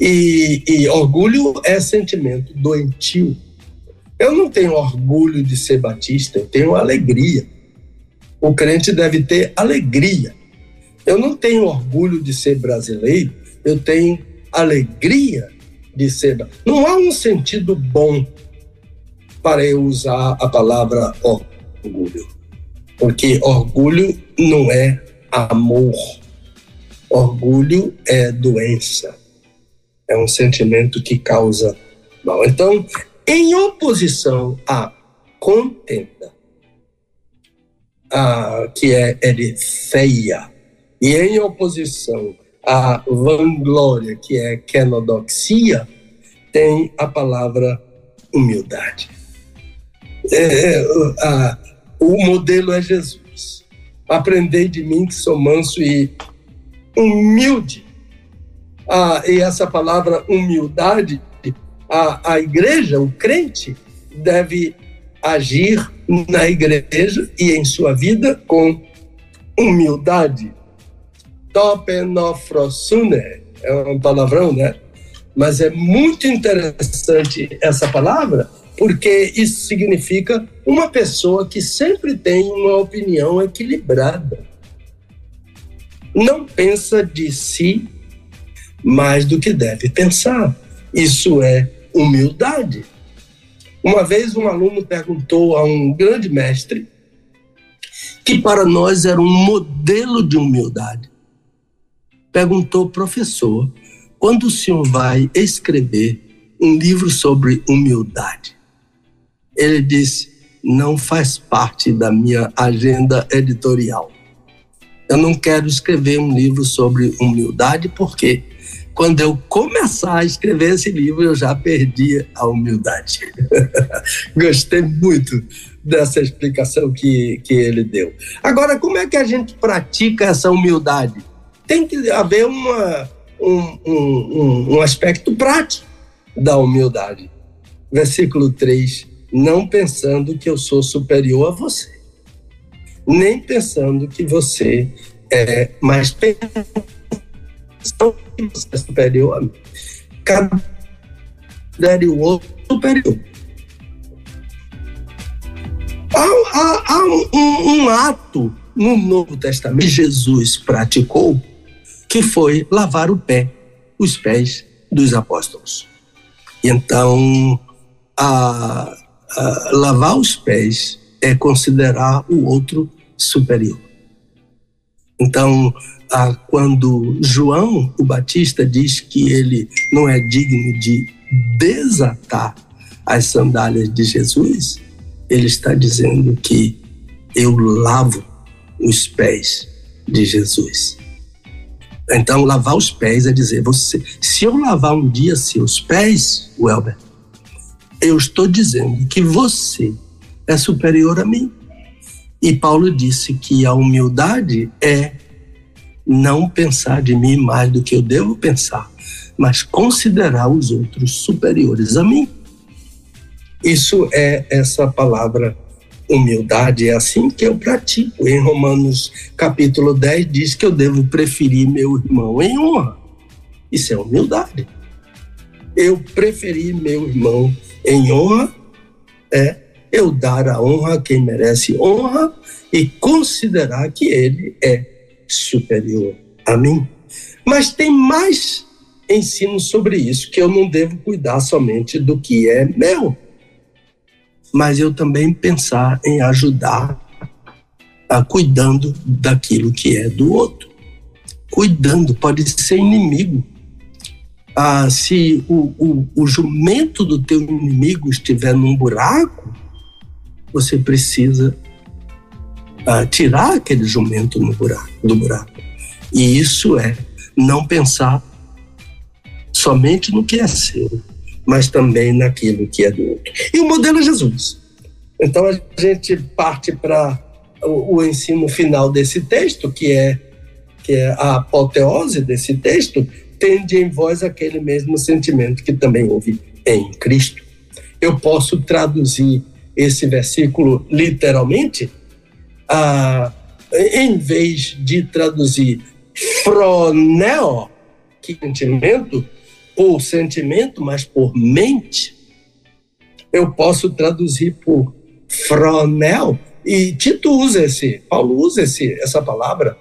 E, e orgulho é sentimento doentio. Eu não tenho orgulho de ser batista, eu tenho alegria. O crente deve ter alegria. Eu não tenho orgulho de ser brasileiro, eu tenho alegria de ser. Não há um sentido bom para eu usar a palavra orgulho, porque orgulho não é amor, orgulho é doença, é um sentimento que causa mal. Então, em oposição à contenda, a, que é eritheia, e em oposição a vanglória, que é quenodoxia, tem a palavra humildade. É, é, a, o modelo é Jesus. Aprendei de mim que sou manso e humilde. Ah, e essa palavra humildade, a, a igreja, o crente, deve agir na igreja e em sua vida com humildade topenofrosune, é um palavrão, né? Mas é muito interessante essa palavra, porque isso significa uma pessoa que sempre tem uma opinião equilibrada. Não pensa de si mais do que deve pensar. Isso é humildade. Uma vez um aluno perguntou a um grande mestre, que para nós era um modelo de humildade perguntou professor: quando o senhor vai escrever um livro sobre humildade? Ele disse: não faz parte da minha agenda editorial. Eu não quero escrever um livro sobre humildade porque quando eu começar a escrever esse livro eu já perdi a humildade. Gostei muito dessa explicação que, que ele deu. Agora, como é que a gente pratica essa humildade? tem que haver uma, um, um, um aspecto prático da humildade. Versículo 3: Não pensando que eu sou superior a você, nem pensando que você é mais pensando superior a mim. Cada o outro superior. Há, há, há um, um, um ato no Novo Testamento que Jesus praticou que foi lavar o pé, os pés dos apóstolos. Então, a, a, lavar os pés é considerar o outro superior. Então, a, quando João, o Batista, diz que ele não é digno de desatar as sandálias de Jesus, ele está dizendo que eu lavo os pés de Jesus. Então, lavar os pés é dizer, você, se eu lavar um dia seus pés, Welber, eu estou dizendo que você é superior a mim. E Paulo disse que a humildade é não pensar de mim mais do que eu devo pensar, mas considerar os outros superiores a mim. Isso é essa palavra humildade, é assim que eu pratico. Em Romanos capítulo 10 diz que eu devo preferir meu irmão em honra. Isso é humildade. Eu preferir meu irmão em honra é eu dar a honra a quem merece honra e considerar que ele é superior a mim. Mas tem mais ensino sobre isso, que eu não devo cuidar somente do que é meu, mas eu também pensar em ajudar a cuidando daquilo que é do outro. Cuidando, pode ser inimigo. Ah, se o, o, o jumento do teu inimigo estiver num buraco, você precisa uh, tirar aquele jumento buraco, do buraco. E isso é não pensar somente no que é seu, mas também naquilo que é do outro. E o modelo é Jesus. Então a gente parte para o, o, ensino final desse texto, que é, que é a apoteose desse texto, tende em vós aquele mesmo sentimento que também houve em Cristo. Eu posso traduzir esse versículo literalmente, ah, em vez de traduzir froneo, que sentimento, por sentimento, mas por mente, eu posso traduzir por fronel, e Tito usa esse, Paulo usa esse, essa palavra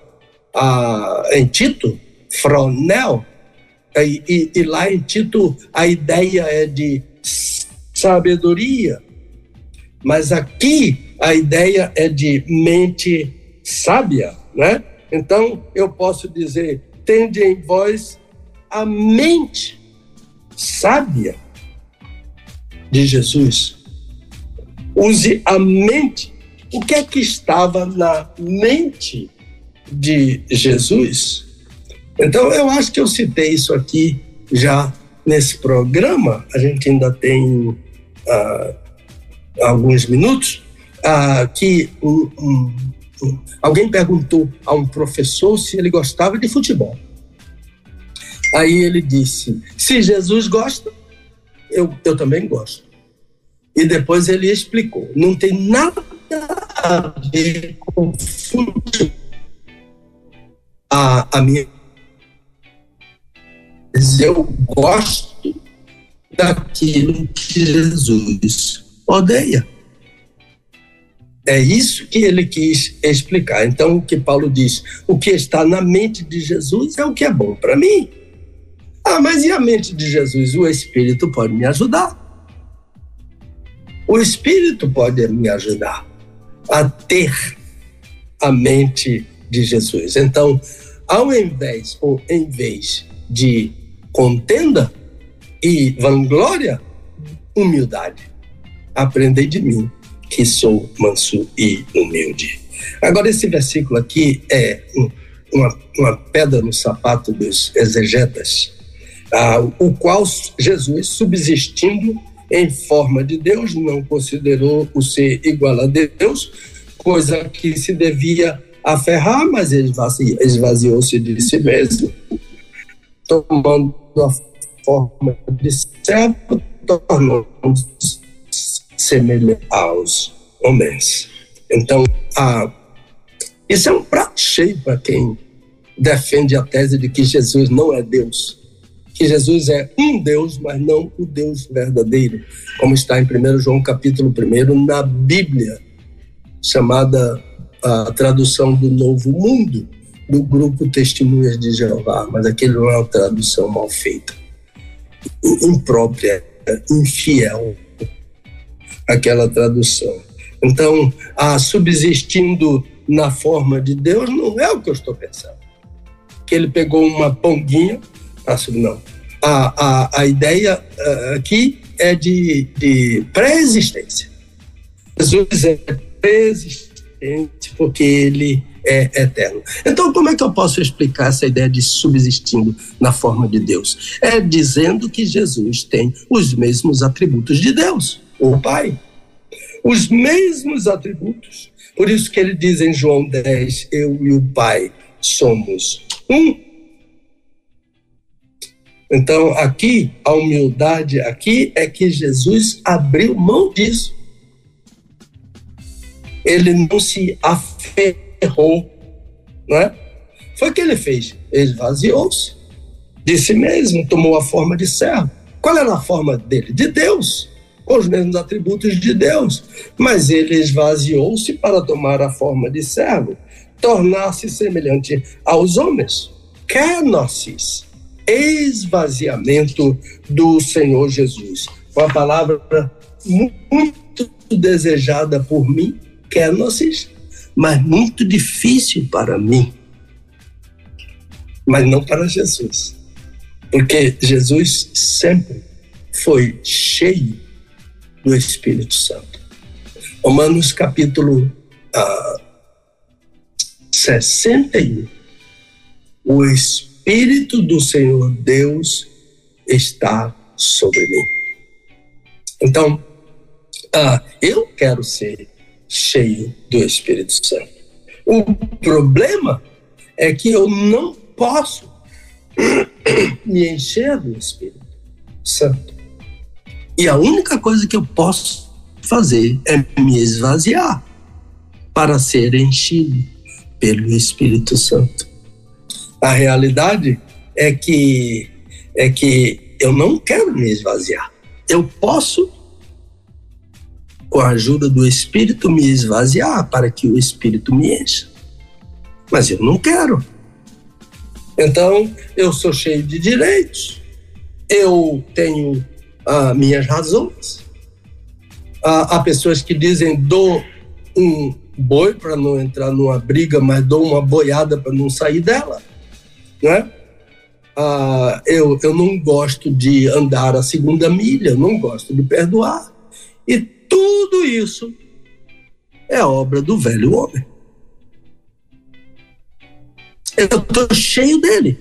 ah, em Tito, fronel, e, e, e lá em Tito a ideia é de sabedoria, mas aqui a ideia é de mente sábia, né? Então eu posso dizer: tende em vós a mente sábia de Jesus. Use a mente. O que é que estava na mente de Jesus? Então eu acho que eu citei isso aqui já nesse programa. A gente ainda tem uh, alguns minutos, ah, que um, um, alguém perguntou a um professor se ele gostava de futebol. Aí ele disse: se Jesus gosta, eu, eu também gosto. E depois ele explicou: não tem nada a ver com futebol. A, a minha. Eu gosto daquilo que Jesus odeia. É isso que ele quis explicar. Então, o que Paulo diz, o que está na mente de Jesus é o que é bom para mim. Ah, mas e a mente de Jesus? O Espírito pode me ajudar. O Espírito pode me ajudar a ter a mente de Jesus. Então, ao invés ou em vez de contenda e vanglória, humildade aprendei de mim, que sou manso e humilde. Agora, esse versículo aqui é uma, uma pedra no sapato dos exegetas, ah, o qual Jesus, subsistindo em forma de Deus, não considerou o ser igual a Deus, coisa que se devia aferrar, mas esvaziou-se de si mesmo, tomando a forma de servo, tornou-se semelhante aos homens. Então, a, isso é um prato cheio para quem defende a tese de que Jesus não é Deus. Que Jesus é um Deus, mas não o Deus verdadeiro, como está em 1 João capítulo 1, na Bíblia, chamada a tradução do Novo Mundo, do grupo Testemunhas de Jeová, mas aquele não é uma tradução mal feita, imprópria, infiel, aquela tradução. Então, a subsistindo na forma de Deus não é o que eu estou pensando. Que ele pegou uma ponguinha, não. A, a, a ideia uh, aqui é de, de pré-existência. Jesus é pré-existente porque ele é eterno. Então, como é que eu posso explicar essa ideia de subsistindo na forma de Deus? É dizendo que Jesus tem os mesmos atributos de Deus, o Pai. Os mesmos atributos. Por isso que ele diz em João 10: Eu e o Pai somos um. Então, aqui, a humildade aqui é que Jesus abriu mão disso. Ele não se aferrou, não é? Foi o que ele fez. Ele esvaziou-se de si mesmo, tomou a forma de servo. Qual era a forma dele? De Deus, com os mesmos atributos de Deus. Mas ele esvaziou-se para tomar a forma de servo, tornar-se semelhante aos homens. Kenosis esvaziamento do Senhor Jesus. Uma palavra muito desejada por mim, kenosis, mas muito difícil para mim. Mas não para Jesus. Porque Jesus sempre foi cheio do Espírito Santo. Romanos capítulo ah, 61. O Espírito do Senhor Deus está sobre mim. Então, ah, eu quero ser cheio do Espírito Santo. O problema é que eu não posso me encher do Espírito Santo. E a única coisa que eu posso fazer é me esvaziar para ser enchido pelo Espírito Santo. A realidade é que é que eu não quero me esvaziar. Eu posso com a ajuda do Espírito me esvaziar para que o Espírito me encha. Mas eu não quero. Então, eu sou cheio de direitos. Eu tenho ah, minhas razões. Ah, há pessoas que dizem dou um boi para não entrar numa briga, mas dou uma boiada para não sair dela né? Ah, eu, eu não gosto de andar a segunda milha, não gosto de perdoar. E tudo isso é obra do velho homem. Eu estou cheio dele.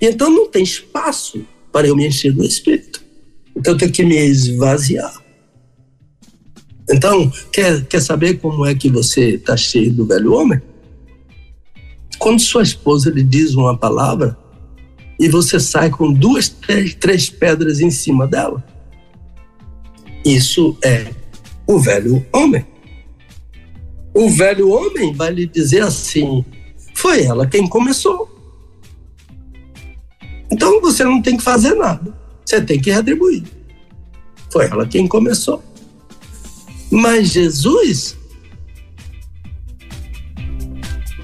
Então não tem espaço para eu me encher do Espírito. Então eu tenho que me esvaziar. Então, quer, quer saber como é que você está cheio do velho homem? Quando sua esposa lhe diz uma palavra e você sai com duas, três, três pedras em cima dela, isso é o velho homem. O velho homem vai lhe dizer assim: foi ela quem começou. Então você não tem que fazer nada, você tem que retribuir. Foi ela quem começou. Mas Jesus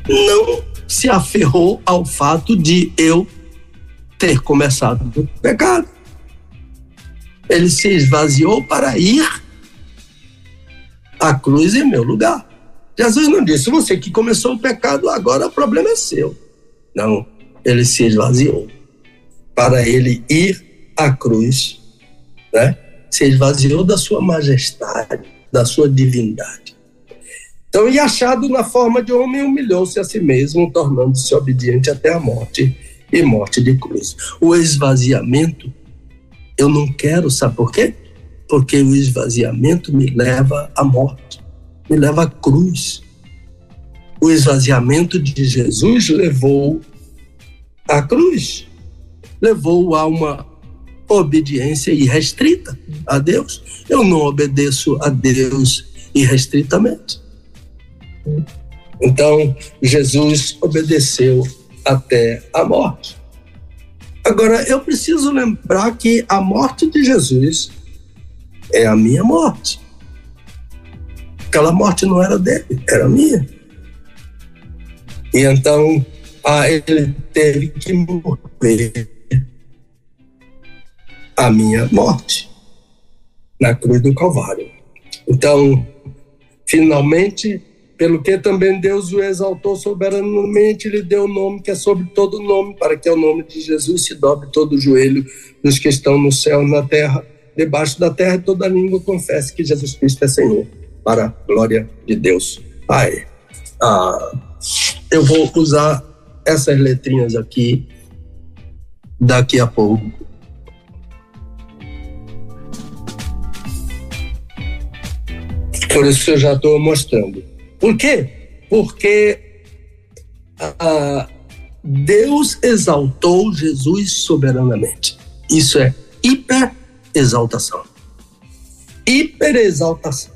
não se aferrou ao fato de eu ter começado o pecado. Ele se esvaziou para ir à cruz em meu lugar. Jesus não disse, você que começou o pecado, agora o problema é seu. Não, ele se esvaziou para ele ir à cruz, né? Se esvaziou da sua majestade, da sua divindade então, e achado na forma de homem, humilhou-se a si mesmo, tornando-se obediente até a morte e morte de cruz. O esvaziamento, eu não quero, sabe por quê? Porque o esvaziamento me leva à morte, me leva à cruz. O esvaziamento de Jesus levou à cruz, levou a uma obediência irrestrita a Deus. Eu não obedeço a Deus irrestritamente. Então, Jesus obedeceu até a morte. Agora, eu preciso lembrar que a morte de Jesus é a minha morte. Aquela morte não era dele, era minha. E então, ah, ele teve que morrer a minha morte na cruz do Calvário. Então, finalmente, pelo que também Deus o exaltou soberanamente, lhe deu o nome que é sobre todo nome, para que ao nome de Jesus se dobre todo o joelho dos que estão no céu, na terra, debaixo da terra, e toda língua confesse que Jesus Cristo é Senhor, para a glória de Deus. Pai. Ah. eu vou usar essas letrinhas aqui daqui a pouco. Por isso eu já estou mostrando. Por quê? Porque ah, Deus exaltou Jesus soberanamente. Isso é hiper exaltação. Hiper exaltação.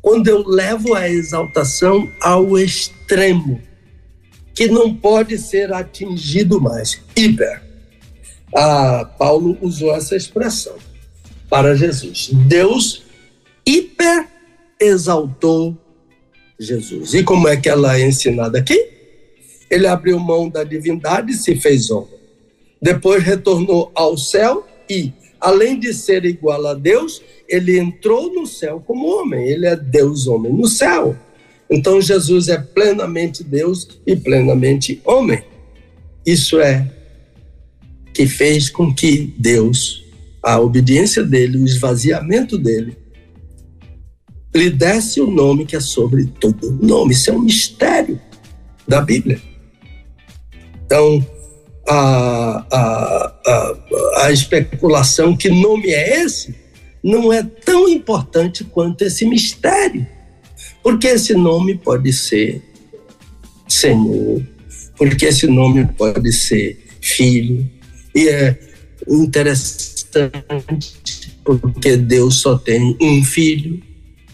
Quando eu levo a exaltação ao extremo, que não pode ser atingido mais. Hiper. Ah, Paulo usou essa expressão para Jesus. Deus hiper exaltou Jesus. E como é que ela é ensinada aqui? Ele abriu mão da divindade e se fez homem. Depois retornou ao céu e, além de ser igual a Deus, ele entrou no céu como homem. Ele é Deus homem no céu. Então Jesus é plenamente Deus e plenamente homem. Isso é que fez com que Deus, a obediência dele, o esvaziamento dele, lhe desse o nome que é sobre todo nome. Isso é um mistério da Bíblia. Então, a, a, a, a especulação que nome é esse não é tão importante quanto esse mistério. Porque esse nome pode ser Senhor, porque esse nome pode ser Filho. E é interessante porque Deus só tem um filho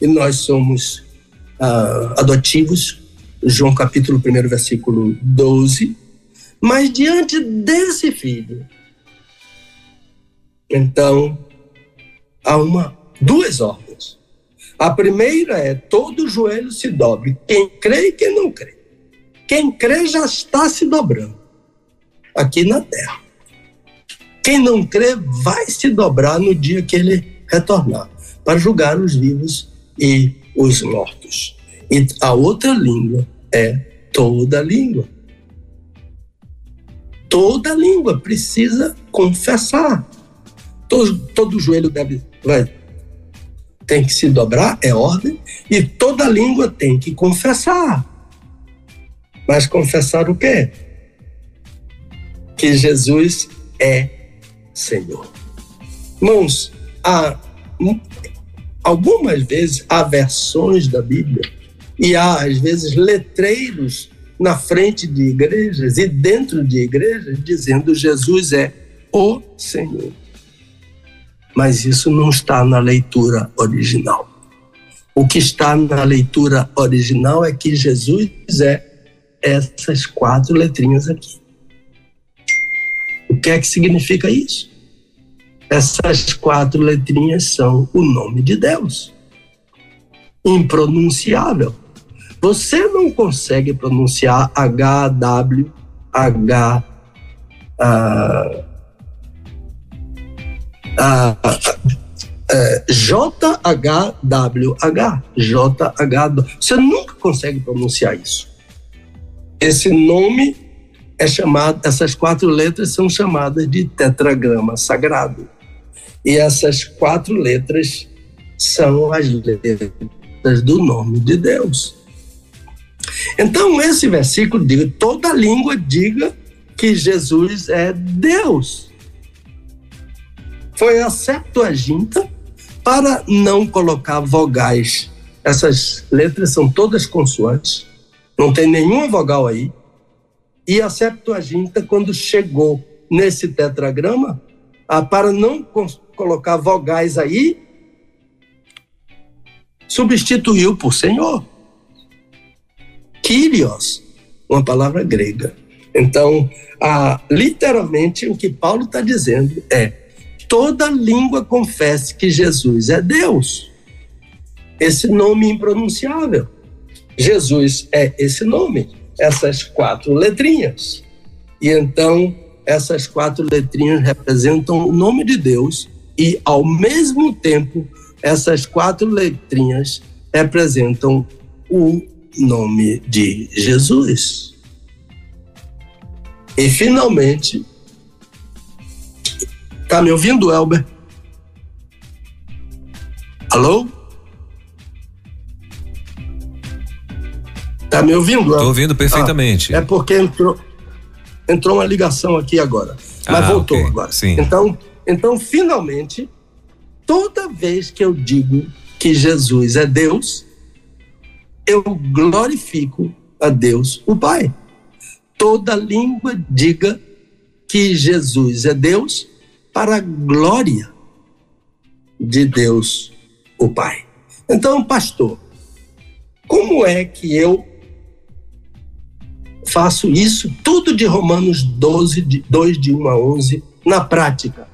e nós somos ah, adotivos, João capítulo 1, versículo 12. Mas diante desse filho, então há uma duas ordens. A primeira é todo joelho se dobre, quem crê e quem não crê. Quem crê já está se dobrando aqui na terra. Quem não crê vai se dobrar no dia que ele retornar para julgar os vivos e os mortos. E a outra língua é toda língua. Toda língua precisa confessar. Todo, todo joelho deve, vai, tem que se dobrar, é ordem, e toda língua tem que confessar. Mas confessar o quê? Que Jesus é Senhor. Irmãos, há algumas vezes há versões da Bíblia e há, às vezes, letreiros na frente de igrejas e dentro de igrejas dizendo Jesus é o Senhor. Mas isso não está na leitura original. O que está na leitura original é que Jesus é essas quatro letrinhas aqui. O que é que significa isso? Essas quatro letrinhas são o nome de Deus. Impronunciável. Você não consegue pronunciar H, W, H, uh, uh, J, H, W, H, J, H. Você nunca consegue pronunciar isso. Esse nome é chamado, essas quatro letras são chamadas de tetragrama sagrado. E essas quatro letras são as letras do nome de Deus. Então, esse versículo diz: toda língua diga que Jesus é Deus. Foi a Septuaginta para não colocar vogais. Essas letras são todas consoantes, não tem nenhuma vogal aí. E a Septuaginta, quando chegou nesse tetragrama, ah, para não colocar vogais aí, substituiu por Senhor. Kyrios, uma palavra grega. Então, ah, literalmente, o que Paulo está dizendo é: toda língua confesse que Jesus é Deus. Esse nome impronunciável. Jesus é esse nome, essas quatro letrinhas. E então, essas quatro letrinhas representam o nome de Deus e, ao mesmo tempo, essas quatro letrinhas representam o nome de Jesus. E, finalmente, tá me ouvindo, Elber? Alô? Tá me ouvindo? Estou ouvindo perfeitamente. Ah, é porque entrou, entrou uma ligação aqui agora. Mas ah, voltou okay. agora. Sim. Então, então, finalmente, toda vez que eu digo que Jesus é Deus, eu glorifico a Deus, o Pai. Toda língua diga que Jesus é Deus para a glória de Deus, o Pai. Então, pastor, como é que eu faço isso tudo de Romanos 12, de 2 de 1 a 11, na prática?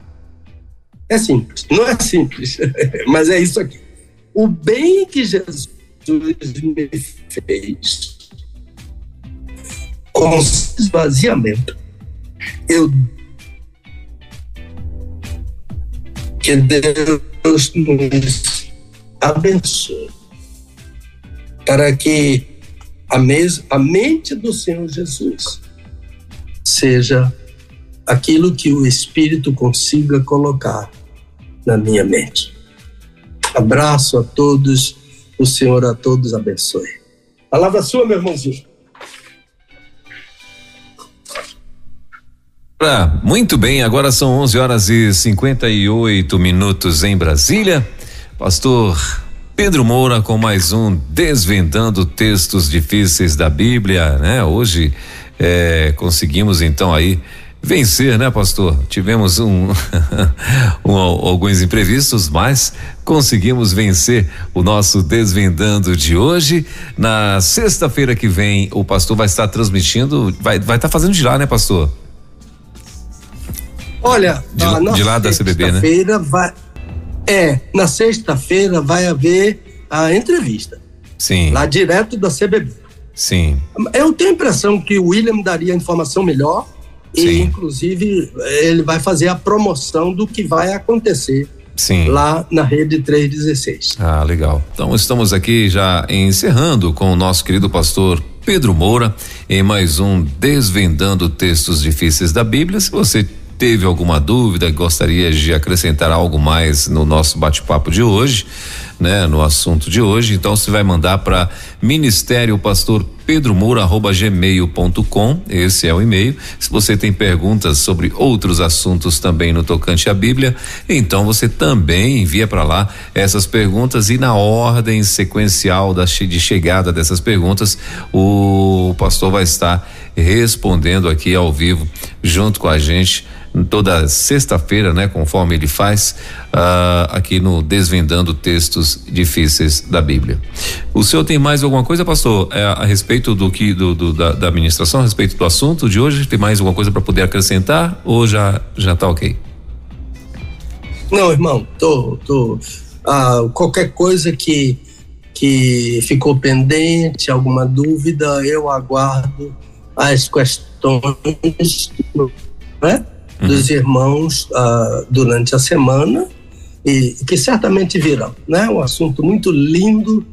É simples, não é simples, mas é isso aqui. O bem que Jesus me fez com esvaziamento, eu que Deus nos abençoe para que a, mes a mente do Senhor Jesus seja aquilo que o Espírito consiga colocar na minha mente. Abraço a todos, o Senhor a todos abençoe. Palavra sua, meu irmãozinho. Muito bem, agora são 11 horas e 58 minutos em Brasília. Pastor Pedro Moura com mais um Desvendando Textos Difíceis da Bíblia, né? Hoje é, conseguimos então aí vencer, né, pastor? Tivemos um, um, alguns imprevistos, mas conseguimos vencer o nosso desvendando de hoje. Na sexta-feira que vem, o pastor vai estar transmitindo, vai vai estar fazendo de lá, né, pastor? Olha, de, de lá da CBB, né? Sexta-feira vai é, na sexta-feira vai haver a entrevista. Sim. Lá direto da CBB. Sim. Eu tenho a impressão que o William daria a informação melhor Sim. e, inclusive, ele vai fazer a promoção do que vai acontecer Sim. lá na rede 316. Ah, legal. Então estamos aqui já encerrando com o nosso querido pastor Pedro Moura em mais um Desvendando Textos Difíceis da Bíblia. Se você teve alguma dúvida, gostaria de acrescentar algo mais no nosso bate-papo de hoje, né, no assunto de hoje, então você vai mandar para ministério pastor Pedro gmail.com, esse é o e-mail. Se você tem perguntas sobre outros assuntos também no tocante à Bíblia, então você também envia para lá essas perguntas e na ordem sequencial da de chegada dessas perguntas, o pastor vai estar respondendo aqui ao vivo junto com a gente toda sexta-feira, né, conforme ele faz uh, aqui no Desvendando Textos Difíceis da Bíblia. O senhor tem mais alguma coisa, pastor, é, a respeito do que do, do da, da, administração, a respeito do assunto de hoje? Tem mais alguma coisa para poder acrescentar ou já já está ok? Não, irmão, tô, tô ah, qualquer coisa que que ficou pendente, alguma dúvida, eu aguardo as questões, né? Uhum. dos irmãos uh, durante a semana e que certamente virão, né? Um assunto muito lindo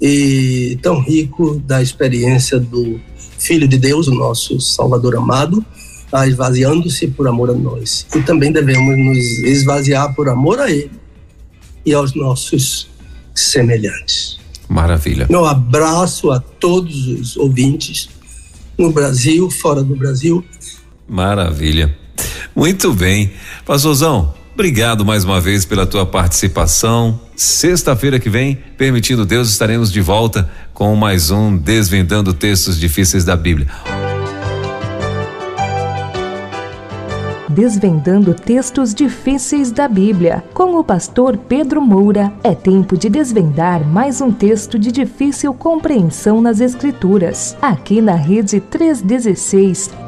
e tão rico da experiência do Filho de Deus, o nosso Salvador amado, uh, esvaziando-se por amor a nós. E também devemos nos esvaziar por amor a Ele e aos nossos semelhantes. Maravilha. Meu abraço a todos os ouvintes no Brasil, fora do Brasil. Maravilha. Muito bem. Pastorzão, obrigado mais uma vez pela tua participação. Sexta-feira que vem, permitindo Deus, estaremos de volta com mais um Desvendando Textos Difíceis da Bíblia. Desvendando textos difíceis da Bíblia. Com o pastor Pedro Moura, é tempo de desvendar mais um texto de difícil compreensão nas Escrituras. Aqui na Rede 316